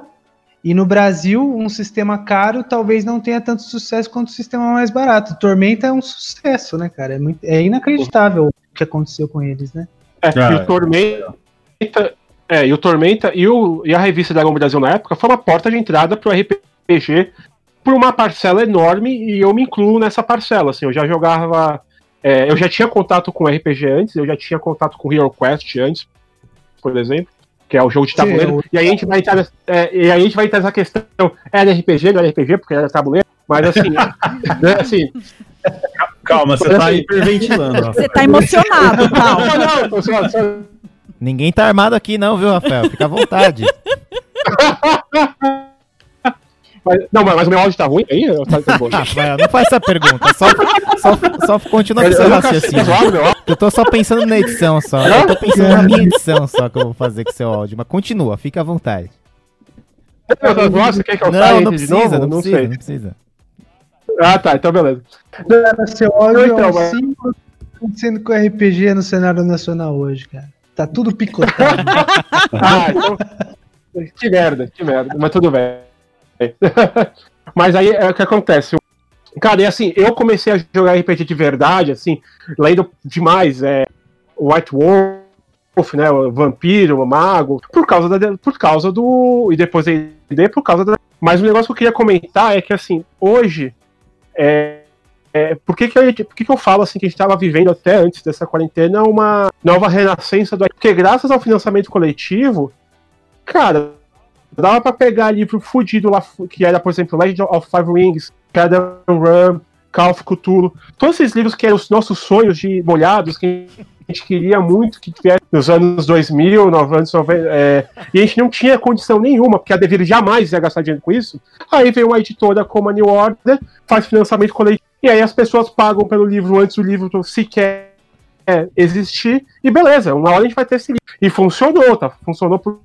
e no Brasil, um sistema caro talvez não tenha tanto sucesso quanto o sistema mais barato. Tormenta é um sucesso, né, cara? É, muito, é inacreditável o que aconteceu com eles, né? É, ah, o Tormenta. É, e o Tormenta e, o, e a revista Dragon Brasil na época foi uma porta de entrada para o RPG por uma parcela enorme e eu me incluo nessa parcela. Assim, eu já jogava. É, eu já tinha contato com RPG antes, eu já tinha contato com Hero Quest antes, por exemplo que é o jogo de tabuleiro. Sim, e aí a gente vai entrar, é, e aí a gente vai entrar nessa questão, era RPG, não era RPG, porque era tabuleiro, mas assim, [LAUGHS] né, assim Calma, você tá hiperventilando. [LAUGHS] Você tá emocionado, calma. Não, não, só, só... Ninguém tá armado aqui não, viu, Rafael? Fica à vontade. [LAUGHS] Mas, não, mas o meu áudio tá ruim aí? Tá, tá [LAUGHS] não faz essa pergunta. Só, só, só continua com seu raciocínio. Eu tô só pensando na edição só. Eu tô pensando na minha edição só que eu vou fazer com o seu áudio. Mas continua, fica à vontade. Nossa, quer que eu não, não precisa, novo? Não, não precisa, sei. não precisa. Ah, tá, então beleza. Seu áudio então, é o símbolo acontecendo com RPG no cenário nacional hoje, cara. Tá tudo picotado. [LAUGHS] ah, então... Que merda, que merda. Mas tudo bem. [LAUGHS] Mas aí é o que acontece. Cara, e assim, eu comecei a jogar RPG de verdade, assim, lendo demais, é, White Wolf, né, Vampiro, Mago, por causa, da, por causa do... e depois D&D por causa da... Mas o negócio que eu queria comentar é que, assim, hoje, é, é, por que, que, eu, por que, que eu falo assim que a gente estava vivendo até antes dessa quarentena uma nova renascença do. Porque graças ao financiamento coletivo, cara, Dava pra pegar livro fudido lá, que era, por exemplo, Legend of Five Rings, Shadowrun, Call of Cthulhu. Todos esses livros que eram os nossos sonhos de molhados, que a gente queria muito que tivesse nos anos 2000, nos anos 90, é, e a gente não tinha condição nenhuma, porque a Devir jamais ia gastar dinheiro com isso. Aí veio uma editora como a New Order, faz financiamento coletivo, e aí as pessoas pagam pelo livro antes do livro sequer existir, e beleza, uma hora a gente vai ter esse livro. E funcionou, tá? Funcionou por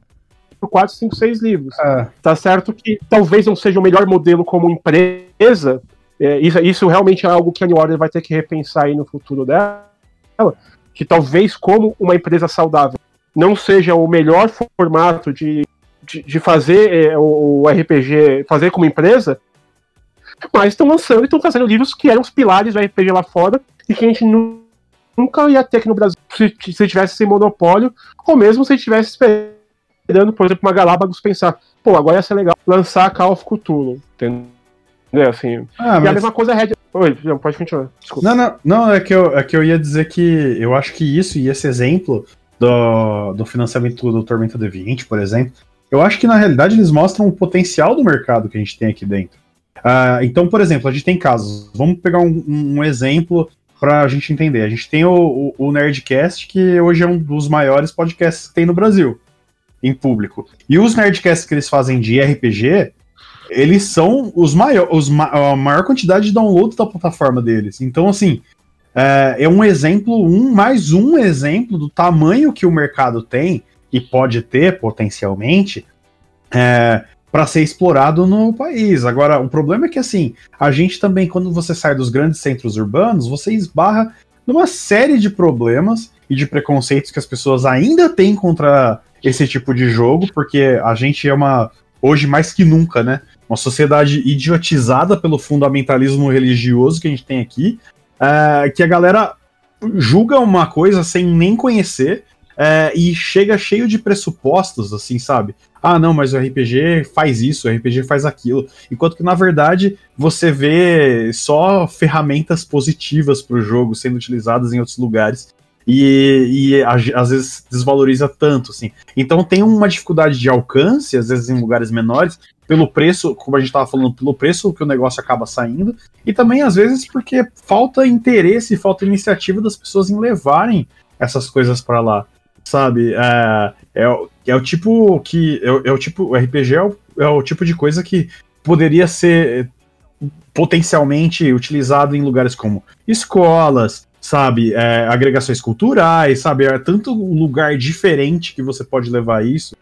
por 4, 5, 6 livros. É. Tá certo que talvez não seja o melhor modelo como empresa. É, isso, isso realmente é algo que a New Order vai ter que repensar aí no futuro dela. Que talvez, como uma empresa saudável, não seja o melhor formato de, de, de fazer é, o, o RPG, fazer como empresa, mas estão lançando e estão trazendo livros que eram os pilares do RPG lá fora e que a gente nunca ia ter aqui no Brasil se, se tivesse esse monopólio, ou mesmo se tivesse esperando, por exemplo, uma Galápagos pensar, pô, agora ia ser legal lançar Call of Cthulhu, entendeu? Assim, ah, e mas... a mesma coisa é Red... Oi, pode continuar, desculpa. Não, não, não é, que eu, é que eu ia dizer que eu acho que isso e esse exemplo do, do financiamento do Tormenta D20, por exemplo, eu acho que na realidade eles mostram o potencial do mercado que a gente tem aqui dentro. Uh, então, por exemplo, a gente tem casos. Vamos pegar um, um exemplo para a gente entender. A gente tem o, o, o, Nerdcast, que hoje é um dos maiores podcasts que tem no Brasil em público. E os nerdcasts que eles fazem de RPG, eles são os maiores, os ma a maior quantidade de downloads da plataforma deles. Então, assim, é, é um exemplo, um mais um exemplo do tamanho que o mercado tem e pode ter potencialmente é, para ser explorado no país. Agora, o problema é que assim, a gente também, quando você sai dos grandes centros urbanos, você esbarra numa série de problemas e de preconceitos que as pessoas ainda têm contra esse tipo de jogo, porque a gente é uma, hoje mais que nunca, né? Uma sociedade idiotizada pelo fundamentalismo religioso que a gente tem aqui, é, que a galera julga uma coisa sem nem conhecer é, e chega cheio de pressupostos, assim, sabe? Ah, não, mas o RPG faz isso, o RPG faz aquilo. Enquanto que, na verdade, você vê só ferramentas positivas para o jogo sendo utilizadas em outros lugares. E, e às vezes desvaloriza tanto, assim. Então tem uma dificuldade de alcance, às vezes em lugares menores, pelo preço, como a gente estava falando, pelo preço que o negócio acaba saindo, e também às vezes porque falta interesse, falta iniciativa das pessoas em levarem essas coisas para lá sabe? É, é, é o tipo que. É, é o tipo. O RPG é o, é o tipo de coisa que poderia ser potencialmente utilizado em lugares como escolas, sabe? É, agregações culturais, sabe? É tanto lugar diferente que você pode levar isso,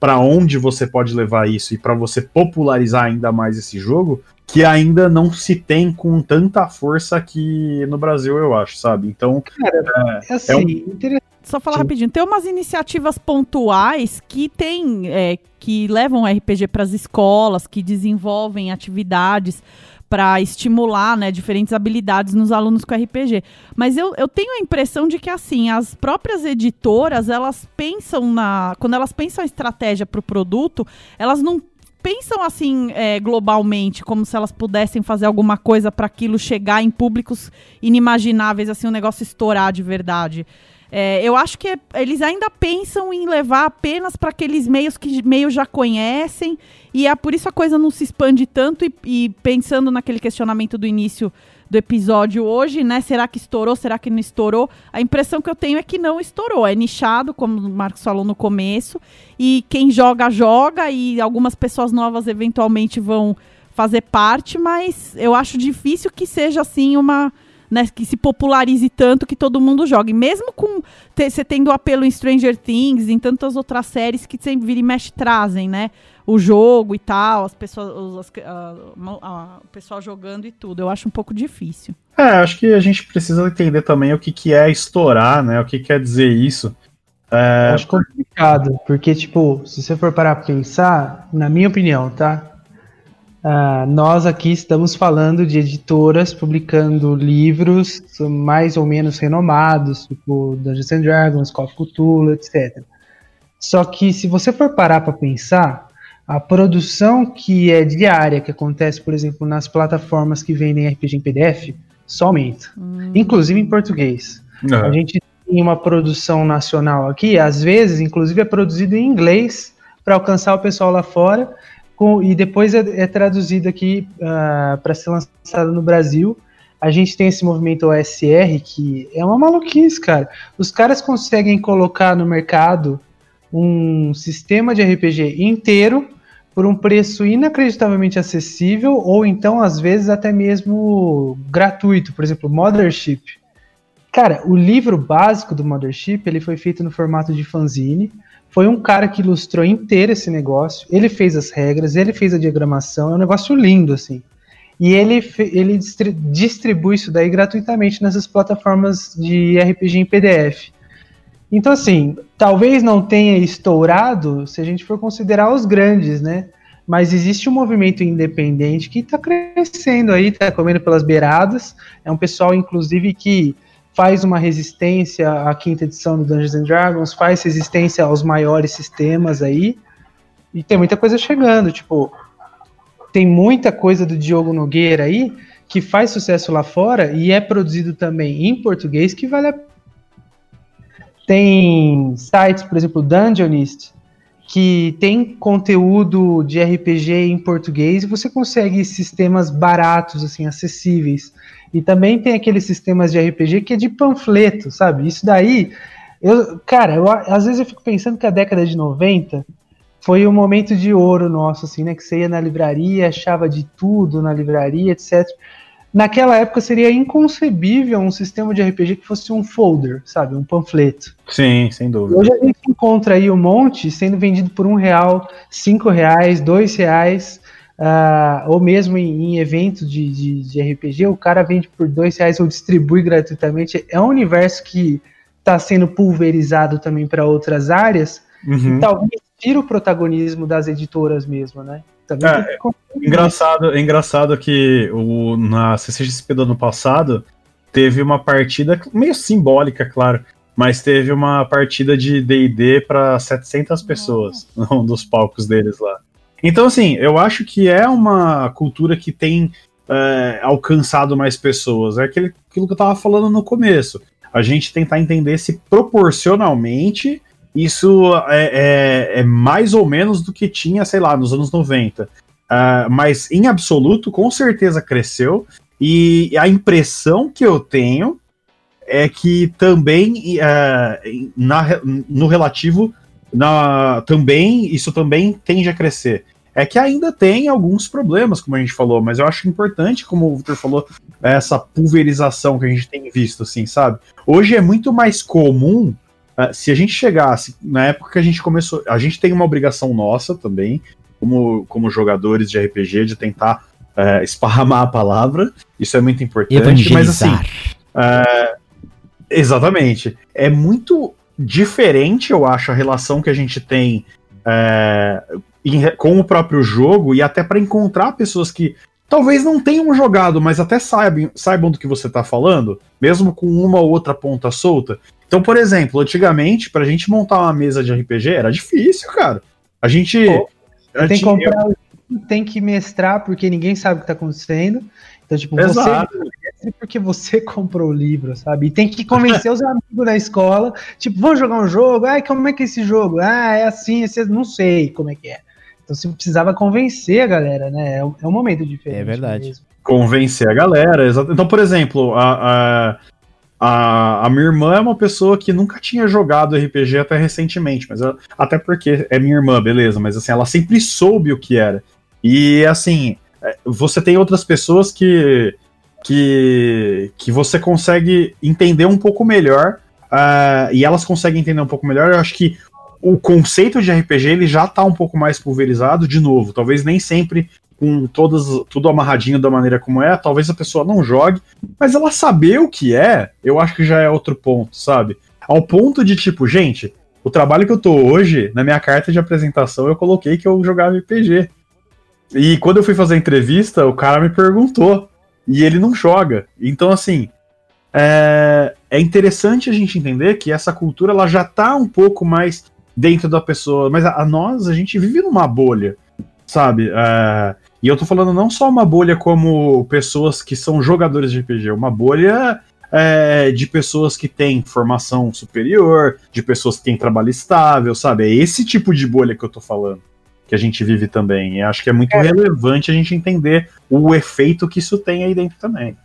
para onde você pode levar isso e para você popularizar ainda mais esse jogo, que ainda não se tem com tanta força aqui no Brasil, eu acho, sabe? Então, Cara, é, assim, é um... Só falar Sim. rapidinho, tem umas iniciativas pontuais que tem, é, que levam o RPG para as escolas, que desenvolvem atividades para estimular né, diferentes habilidades nos alunos com RPG. Mas eu, eu tenho a impressão de que assim as próprias editoras elas pensam na quando elas pensam a estratégia para o produto, elas não pensam assim é, globalmente, como se elas pudessem fazer alguma coisa para aquilo chegar em públicos inimagináveis, assim, um negócio estourar de verdade. É, eu acho que eles ainda pensam em levar apenas para aqueles meios que meio já conhecem, e é por isso a coisa não se expande tanto. E, e, pensando naquele questionamento do início do episódio hoje, né? Será que estourou? Será que não estourou? A impressão que eu tenho é que não estourou. É nichado, como o Marcos falou no começo, e quem joga, joga, e algumas pessoas novas eventualmente vão fazer parte, mas eu acho difícil que seja assim uma né, que se popularize tanto que todo mundo jogue. Mesmo com você tendo apelo em Stranger Things, em tantas outras séries que sempre vira e mexe trazem, né? O jogo e tal, as pessoas, as, a, a, o pessoal jogando e tudo. Eu acho um pouco difícil. É, acho que a gente precisa entender também o que, que é estourar, né? O que quer dizer isso. É... Acho complicado, porque, tipo, se você for parar pra pensar, na minha opinião, tá? Uh, nós aqui estamos falando de editoras publicando livros mais ou menos renomados, tipo Dungeons and Dragons, Call of Cthulhu, etc. Só que se você for parar para pensar, a produção que é diária, que acontece, por exemplo, nas plataformas que vendem RPG em PDF, só aumenta. Hum. Inclusive em português. Uhum. A gente tem uma produção nacional aqui, às vezes, inclusive, é produzido em inglês para alcançar o pessoal lá fora com, e depois é, é traduzido aqui uh, ah, para ser lançado no Brasil. A gente tem esse movimento OSR que é uma maluquice, cara. Os caras conseguem colocar no mercado um sistema de RPG inteiro por um preço inacreditavelmente acessível ou então às vezes até mesmo gratuito, por exemplo, Mothership. Cara, o livro básico do Mothership, ele foi feito no formato de fanzine. Foi um cara que ilustrou inteiro esse negócio. Ele fez as regras, ele fez a diagramação. É um negócio lindo, assim. E ele, ele distribui isso daí gratuitamente nessas plataformas de RPG em PDF. Então, assim, talvez não tenha estourado se a gente for considerar os grandes, né? Mas existe um movimento independente que está crescendo aí, está comendo pelas beiradas. É um pessoal, inclusive, que faz uma resistência à quinta edição do Dungeons and Dragons, faz resistência aos maiores sistemas aí. E tem muita coisa chegando, tipo, tem muita coisa do Diogo Nogueira aí que faz sucesso lá fora e é produzido também em português que vale a tem sites, por exemplo, Dungeonist, que tem conteúdo de RPG em português e você consegue sistemas baratos, assim, acessíveis. E também tem aqueles sistemas de RPG que é de panfleto, sabe? Isso daí, eu, cara, eu, às vezes eu fico pensando que a década de 90 foi o um momento de ouro nosso, assim, né? Que você ia na livraria, achava de tudo na livraria, etc. naquela época seria inconcebível um sistema de RPG que fosse um folder, sabe? Um panfleto. Sim, sem dúvida. Hoje a gente encontra aí um monte sendo vendido por um real, cinco reais, dois reais. Uh, ou mesmo em, em eventos de, de, de, RPG, o cara vende por dois reais ou distribui gratuitamente. É um universo que está sendo pulverizado também para outras áreas uhum. e talvez tira o protagonismo das editoras mesmo, né? Também é, engraçado, é engraçado que o, na CCXP do ano passado teve uma partida meio simbólica, claro, mas teve uma partida de D&D para 700 pessoas num [LAUGHS] dos palcos deles lá. Então, assim, eu acho que é uma cultura que tem é, alcançado mais pessoas. É aquele, aquilo que eu tava falando no começo. A gente tentar entender se proporcionalmente isso é, é, é mais ou menos do que tinha, sei lá, nos anos 90. Uh, é, mas em absoluto, com certeza cresceu. E a impressão que eu tenho é que também uh, na, no relativo na, também isso também tende a crescer é que ainda tem alguns problemas, como a gente falou, mas eu acho importante, como o Victor falou, essa pulverização que a gente tem visto, assim, sabe? Hoje é muito mais comum, uh, se a gente chegasse, na época que a gente começou, a gente tem uma obrigação nossa também, como, como jogadores de RPG, de tentar uh, esparramar a palavra, isso é muito importante, mas assim. Uh, exatamente. É muito diferente, eu acho, a relação que a gente tem é, com o próprio jogo e até para encontrar pessoas que talvez não tenham jogado, mas até saibam, saibam do que você está falando, mesmo com uma ou outra ponta solta. Então, por exemplo, antigamente, pra gente montar uma mesa de RPG era difícil, cara. A gente. Pô, tem que comprar, tem que mestrar, porque ninguém sabe o que tá acontecendo. Então, tipo, Exato. você porque você [LAUGHS] comprou o livro, sabe? E tem que convencer os amigos da escola, tipo, vamos jogar um jogo? Ah, como é que é esse jogo? Ah, é assim, esse, não sei como é que é. Então você precisava convencer a galera, né? É um, é um momento diferente. É verdade. Mesmo. Convencer a galera, exato. Então, por exemplo, a, a, a, a, minha irmã é uma pessoa que nunca tinha jogado RPG até recentemente, mas ela, até porque é minha irmã, beleza, mas assim, ela sempre soube o que era. E assim, é, você tem outras pessoas que que, que você consegue entender um pouco melhor uh, e elas conseguem entender um pouco melhor. Eu acho que o conceito de RPG ele já está um pouco mais pulverizado de novo. Talvez nem sempre com todas, tudo amarradinho da maneira como é, talvez a pessoa não jogue, mas ela saber o que é, eu acho que já é outro ponto, sabe? Ao ponto de tipo, gente, o trabalho que eu tô hoje, na minha carta de apresentação, eu coloquei que eu jogava RPG. E quando eu fui fazer a entrevista, o cara me perguntou, e ele não joga. Então, assim, é, é interessante a gente entender que essa cultura ela já tá um pouco mais dentro da pessoa. Mas a, a nós, a gente vive numa bolha, sabe? É, e eu tô falando não só uma bolha como pessoas que são jogadores de RPG, uma bolha é, de pessoas que têm formação superior, de pessoas que têm trabalho estável, sabe? É esse tipo de bolha que eu tô falando. Que a gente vive também. E acho que é muito é. relevante a gente entender o efeito que isso tem aí dentro também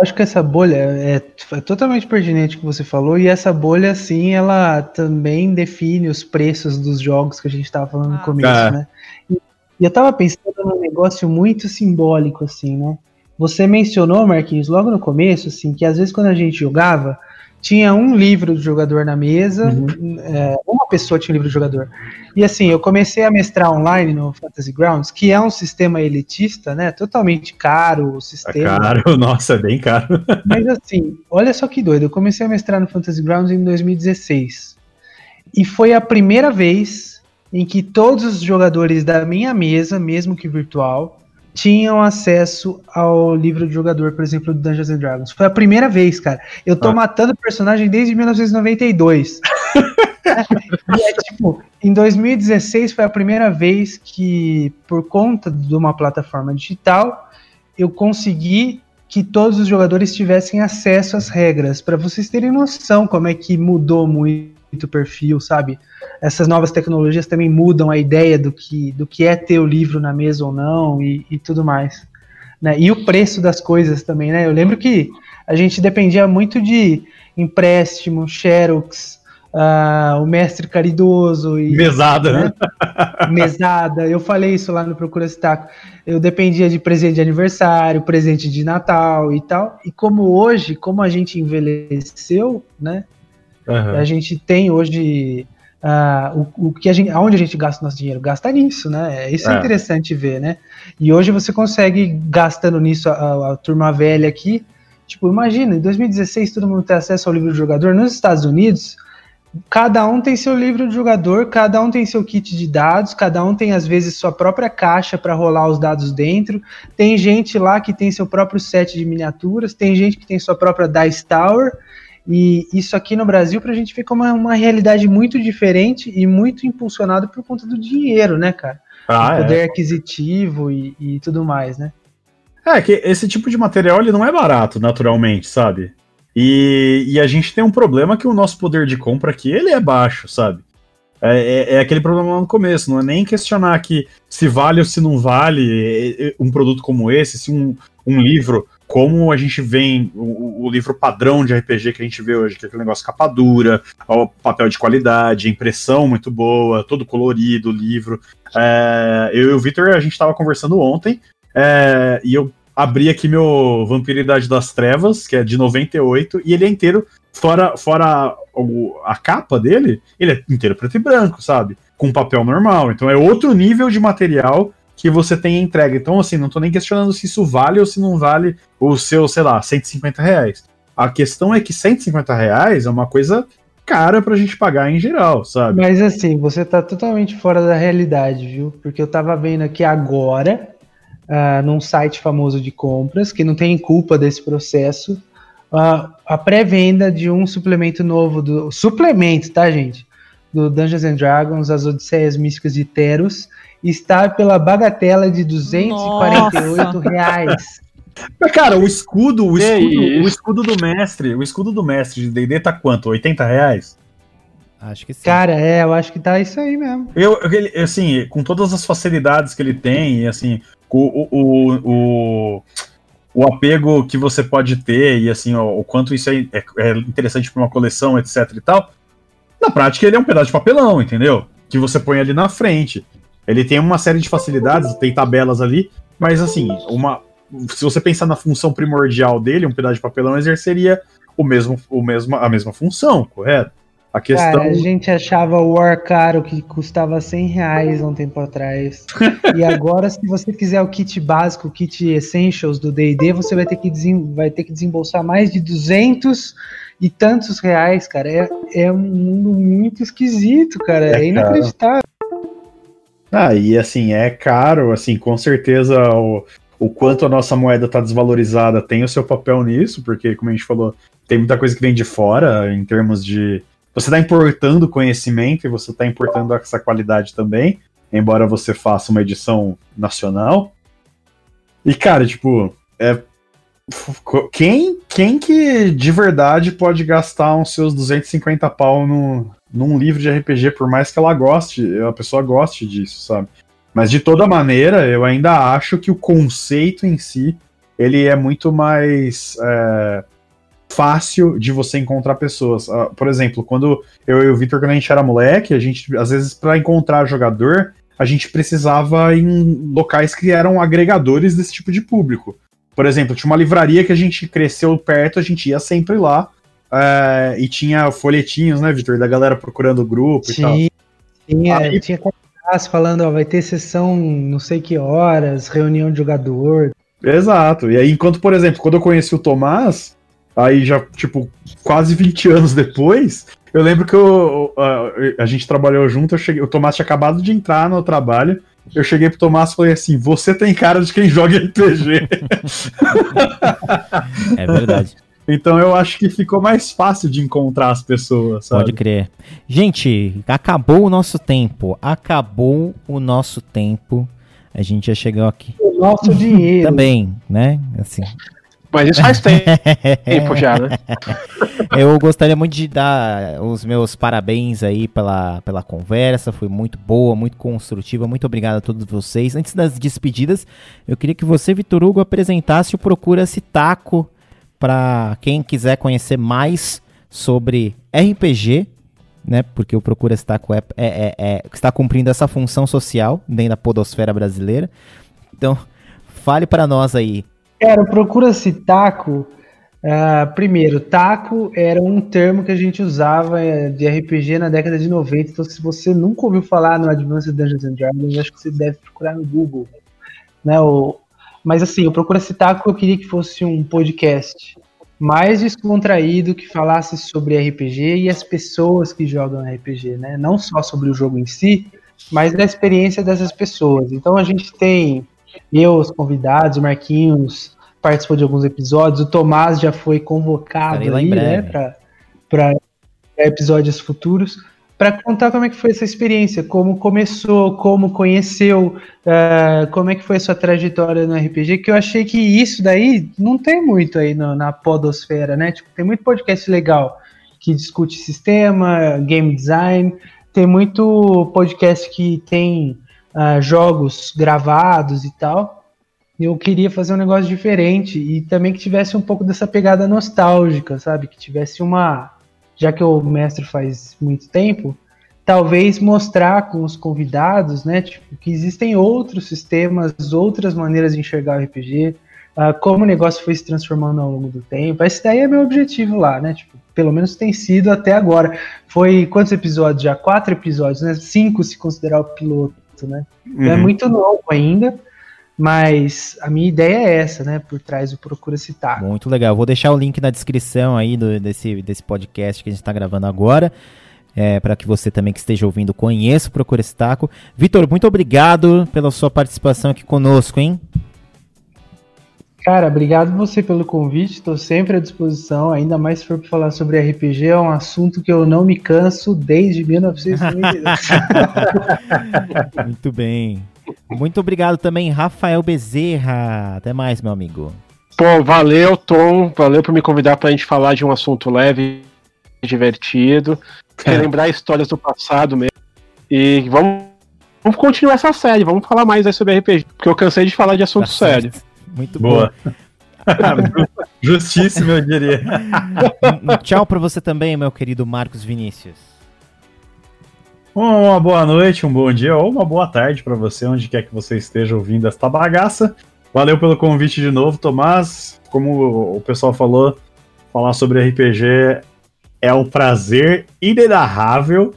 acho que essa bolha é, é, totalmente pertinente que você falou, e essa bolha, sim, ela também define os preços dos jogos que a gente estava falando ah, no começo, é. né? E, e eu estava pensando num negócio muito simbólico, assim, né? Você mencionou, Marquinhos, logo no começo, assim, que às vezes quando a gente jogava, tinha um livro do jogador na mesa, uhum. é, uma pessoa tinha um livro do jogador. E assim, eu comecei a mestrar online no Fantasy Grounds, que é um sistema elitista, né? Totalmente caro o sistema. É caro, [LAUGHS] nossa, é bem caro. [LAUGHS] Mas assim, olha só que doido. Eu comecei a mestrar no Fantasy Grounds em 2016. E foi a primeira vez em que todos os jogadores da minha mesa, mesmo que virtual, tinham acesso ao livro de jogador, por exemplo, do Dungeons and Dragons. Foi a primeira vez, cara. Eu tô ah. matando personagem desde 1992. [LAUGHS] e é tipo, em 2016 foi a primeira vez que, por conta de uma plataforma digital, eu consegui que todos os jogadores tivessem acesso às regras, para vocês terem noção como é que mudou muito o perfil, sabe? Essas novas tecnologias também mudam a ideia do que, do que é ter o livro na mesa ou não e, e tudo mais. Né? E o preço das coisas também, né? Eu lembro que a gente dependia muito de empréstimo, xerox, uh, o mestre caridoso e mesada, né? [LAUGHS] mesada. Eu falei isso lá no Procura Taco. Eu dependia de presente de aniversário, presente de Natal e tal. E como hoje, como a gente envelheceu, né? Uhum. A gente tem hoje uh, o, o que a gente, aonde a gente gasta nosso dinheiro? Gasta nisso, né? Isso é, é interessante ver, né? E hoje você consegue gastando nisso a, a, a turma velha aqui. Tipo, imagina, em 2016 todo mundo tem acesso ao livro do jogador. Nos Estados Unidos, cada um tem seu livro de jogador, cada um tem seu kit de dados, cada um tem às vezes sua própria caixa para rolar os dados dentro. Tem gente lá que tem seu próprio set de miniaturas, tem gente que tem sua própria Dice Tower. E isso aqui no Brasil para a gente fica uma, uma realidade muito diferente e muito impulsionado por conta do dinheiro, né, cara? Ah, poder é. aquisitivo e, e tudo mais, né? É, que esse tipo de material ele não é barato, naturalmente, sabe? E, e, a gente tem um problema que o nosso poder de compra aqui ele é baixo, sabe? É, é, é, aquele problema no começo, não é nem questionar que se vale ou se não vale um produto como esse, se um, um livro, como a gente vê o, o, livro padrão de RPG que a gente vê hoje, que é aquele negócio capa dura, papel de qualidade, impressão muito boa, todo colorido o livro. É, eu e o Victor, a gente estava conversando ontem, é, e eu abri aqui meu Vampiridade das Trevas, que é de 98, e ele é inteiro, fora, fora o, a capa dele, ele é inteiro preto e branco, sabe? Com papel normal. Então é outro nível de material que você tem entrega. Então, assim, não tô nem questionando se isso vale ou se não vale o seu, sei lá, 150 reais. A questão é que 150 reais é uma coisa cara pra gente pagar em geral, sabe? Mas assim, você tá totalmente fora da realidade, viu? Porque eu tava vendo aqui agora uh, num site famoso de compras, que não tem culpa desse processo, uh, a pré-venda de um suplemento novo, do suplemento, tá, gente? Do Dungeons and Dragons, as Odisseias Místicas de Teros, está pela bagatela de 248 Nossa. reais. Cara, o escudo, o escudo, o escudo do mestre, o escudo do mestre de D&D tá quanto? 80 reais? Acho que sim. Cara, é, eu acho que tá isso aí mesmo. Eu, assim, com todas as facilidades que ele tem, e assim, o, o, o, o apego que você pode ter e assim, o, o quanto isso é, é, é interessante para uma coleção, etc e tal. Na prática, ele é um pedaço de papelão, entendeu? Que você põe ali na frente. Ele tem uma série de facilidades, tem tabelas ali, mas assim, uma, se você pensar na função primordial dele, um pedaço de papelão exerceria o mesmo, o mesmo, a mesma função, correto? A questão. Cara, a gente achava o War caro que custava 100 reais há um tempo atrás. e agora, se você quiser o kit básico, o kit Essentials do DD, você vai ter, que vai ter que desembolsar mais de 200 e tantos reais, cara. É, é um mundo muito esquisito, cara. É, é inacreditável. Ah, e assim, é caro, assim, com certeza o, o quanto a nossa moeda está desvalorizada tem o seu papel nisso, porque, como a gente falou, tem muita coisa que vem de fora em termos de você está importando conhecimento e você está importando essa qualidade também, embora você faça uma edição nacional. E, cara, tipo, é, quem, quem que de verdade pode gastar uns seus 250 pau no, num livro de RPG, por mais que ela goste, a pessoa goste disso, sabe? Mas de toda maneira, eu ainda acho que o conceito em si, ele é muito mais é, fácil de você encontrar pessoas. Uh, por exemplo, quando eu e o Victor, quando a gente era moleque, a gente, às vezes, para encontrar jogador, a gente precisava em locais que eram agregadores desse tipo de público. Por exemplo, tinha uma livraria que a gente cresceu perto, a gente ia sempre lá. Uh, e tinha folhetinhos, né, Victor, da galera procurando o grupo Sim, e tal. Tinha, Aí, tinha falando, ó, vai ter sessão não sei que horas, reunião de jogador. Exato. E aí, enquanto, por exemplo, quando eu conheci o Tomás, Aí já, tipo, quase 20 [LAUGHS] anos depois, eu lembro que eu, a, a gente trabalhou junto, eu cheguei, o Tomás tinha acabado de entrar no trabalho. Eu cheguei pro Tomás e falei assim: você tem cara de quem joga RPG. é verdade. [LAUGHS] Então eu acho que ficou mais fácil de encontrar as pessoas, sabe? Pode crer. Gente, acabou o nosso tempo. Acabou o nosso tempo. A gente já chegou aqui. O nosso dinheiro. Também, né? Assim, mas isso faz tempo [LAUGHS] já, né? [LAUGHS] Eu gostaria muito de dar os meus parabéns aí pela, pela conversa. Foi muito boa, muito construtiva. Muito obrigado a todos vocês. Antes das despedidas, eu queria que você, Vitor Hugo, apresentasse o Procura-se Taco para quem quiser conhecer mais sobre RPG né? Porque o Procura Taco é, é, é, é, está cumprindo essa função social dentro da podosfera brasileira. Então, fale para nós aí. Cara, Procura-se Taco Uh, primeiro, taco era um termo que a gente usava eh, de RPG na década de 90. Então, se você nunca ouviu falar no Advanced Dungeons and Dragons, acho que você deve procurar no Google. Né? O, mas assim, o Procura Se Taco eu queria que fosse um podcast mais descontraído, que falasse sobre RPG e as pessoas que jogam RPG, né? Não só sobre o jogo em si, mas da experiência dessas pessoas. Então a gente tem eu, os convidados, o Marquinhos, participou de alguns episódios, o Tomás já foi convocado aí, né, para episódios futuros, para contar como é que foi essa experiência, como começou, como conheceu, uh, como é que foi a sua trajetória no RPG, que eu achei que isso daí não tem muito aí no, na podosfera, né? Tipo, tem muito podcast legal que discute sistema, game design, tem muito podcast que tem uh, jogos gravados e tal, eu queria fazer um negócio diferente e também que tivesse um pouco dessa pegada nostálgica, sabe? Que tivesse uma. Já que o mestre faz muito tempo, talvez mostrar com os convidados, né? Tipo, que existem outros sistemas, outras maneiras de enxergar o RPG, uh, ah, como o negócio foi se transformando ao longo do tempo. Esse daí é meu objetivo lá, né? Tipo, pelo menos tem sido até agora. Foi quantos episódios já? Quatro episódios, né? Cinco se considerar o piloto, né? É uhum. É muito novo ainda. Mas a minha ideia é essa, né? Por trás do Procura Citar. Muito legal. Vou deixar o link na descrição aí do, desse, desse podcast que a gente está gravando agora. É, para que você também que esteja ouvindo conheça o Procura Citar. Vitor, muito obrigado pela sua participação aqui conosco, hein? Cara, obrigado você pelo convite. Estou sempre à disposição, ainda mais se for para falar sobre RPG, é um assunto que eu não me canso desde 1992. [LAUGHS] Muito bem. Muito obrigado também, Rafael Bezerra. Até mais, meu amigo. Pô, valeu, Tom. Valeu por me convidar para a gente falar de um assunto leve, divertido. É. Relembrar histórias do passado mesmo. E vamos, vamos continuar essa série. Vamos falar mais aí sobre RPG. Porque eu cansei de falar de assunto tá sério. Muito boa. [LAUGHS] Justíssimo, eu diria. Tchau para você também, meu querido Marcos Vinícius. Uma boa noite, um bom dia ou uma boa tarde para você, onde quer que você esteja ouvindo esta bagaça. Valeu pelo convite de novo, Tomás. Como o pessoal falou, falar sobre RPG é um prazer inenarrável.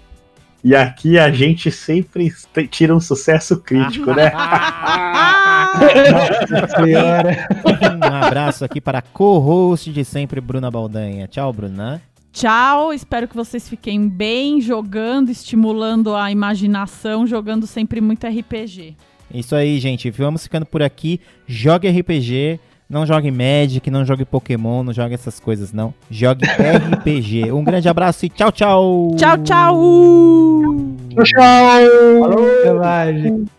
E aqui a gente sempre tira um sucesso crítico, né? [LAUGHS] Nossa [LAUGHS] senhora. Um abraço aqui para a co-host de sempre, Bruna Baldanha. Tchau, Bruna. Tchau, espero que vocês fiquem bem jogando, estimulando a imaginação, jogando sempre muito RPG. Isso aí, gente. Vamos ficando por aqui. Jogue RPG, não jogue Magic, não jogue Pokémon, não jogue essas coisas, não. Jogue RPG. Um grande abraço e tchau, tchau! Tchau, tchau! Tchau, tchau! Falou!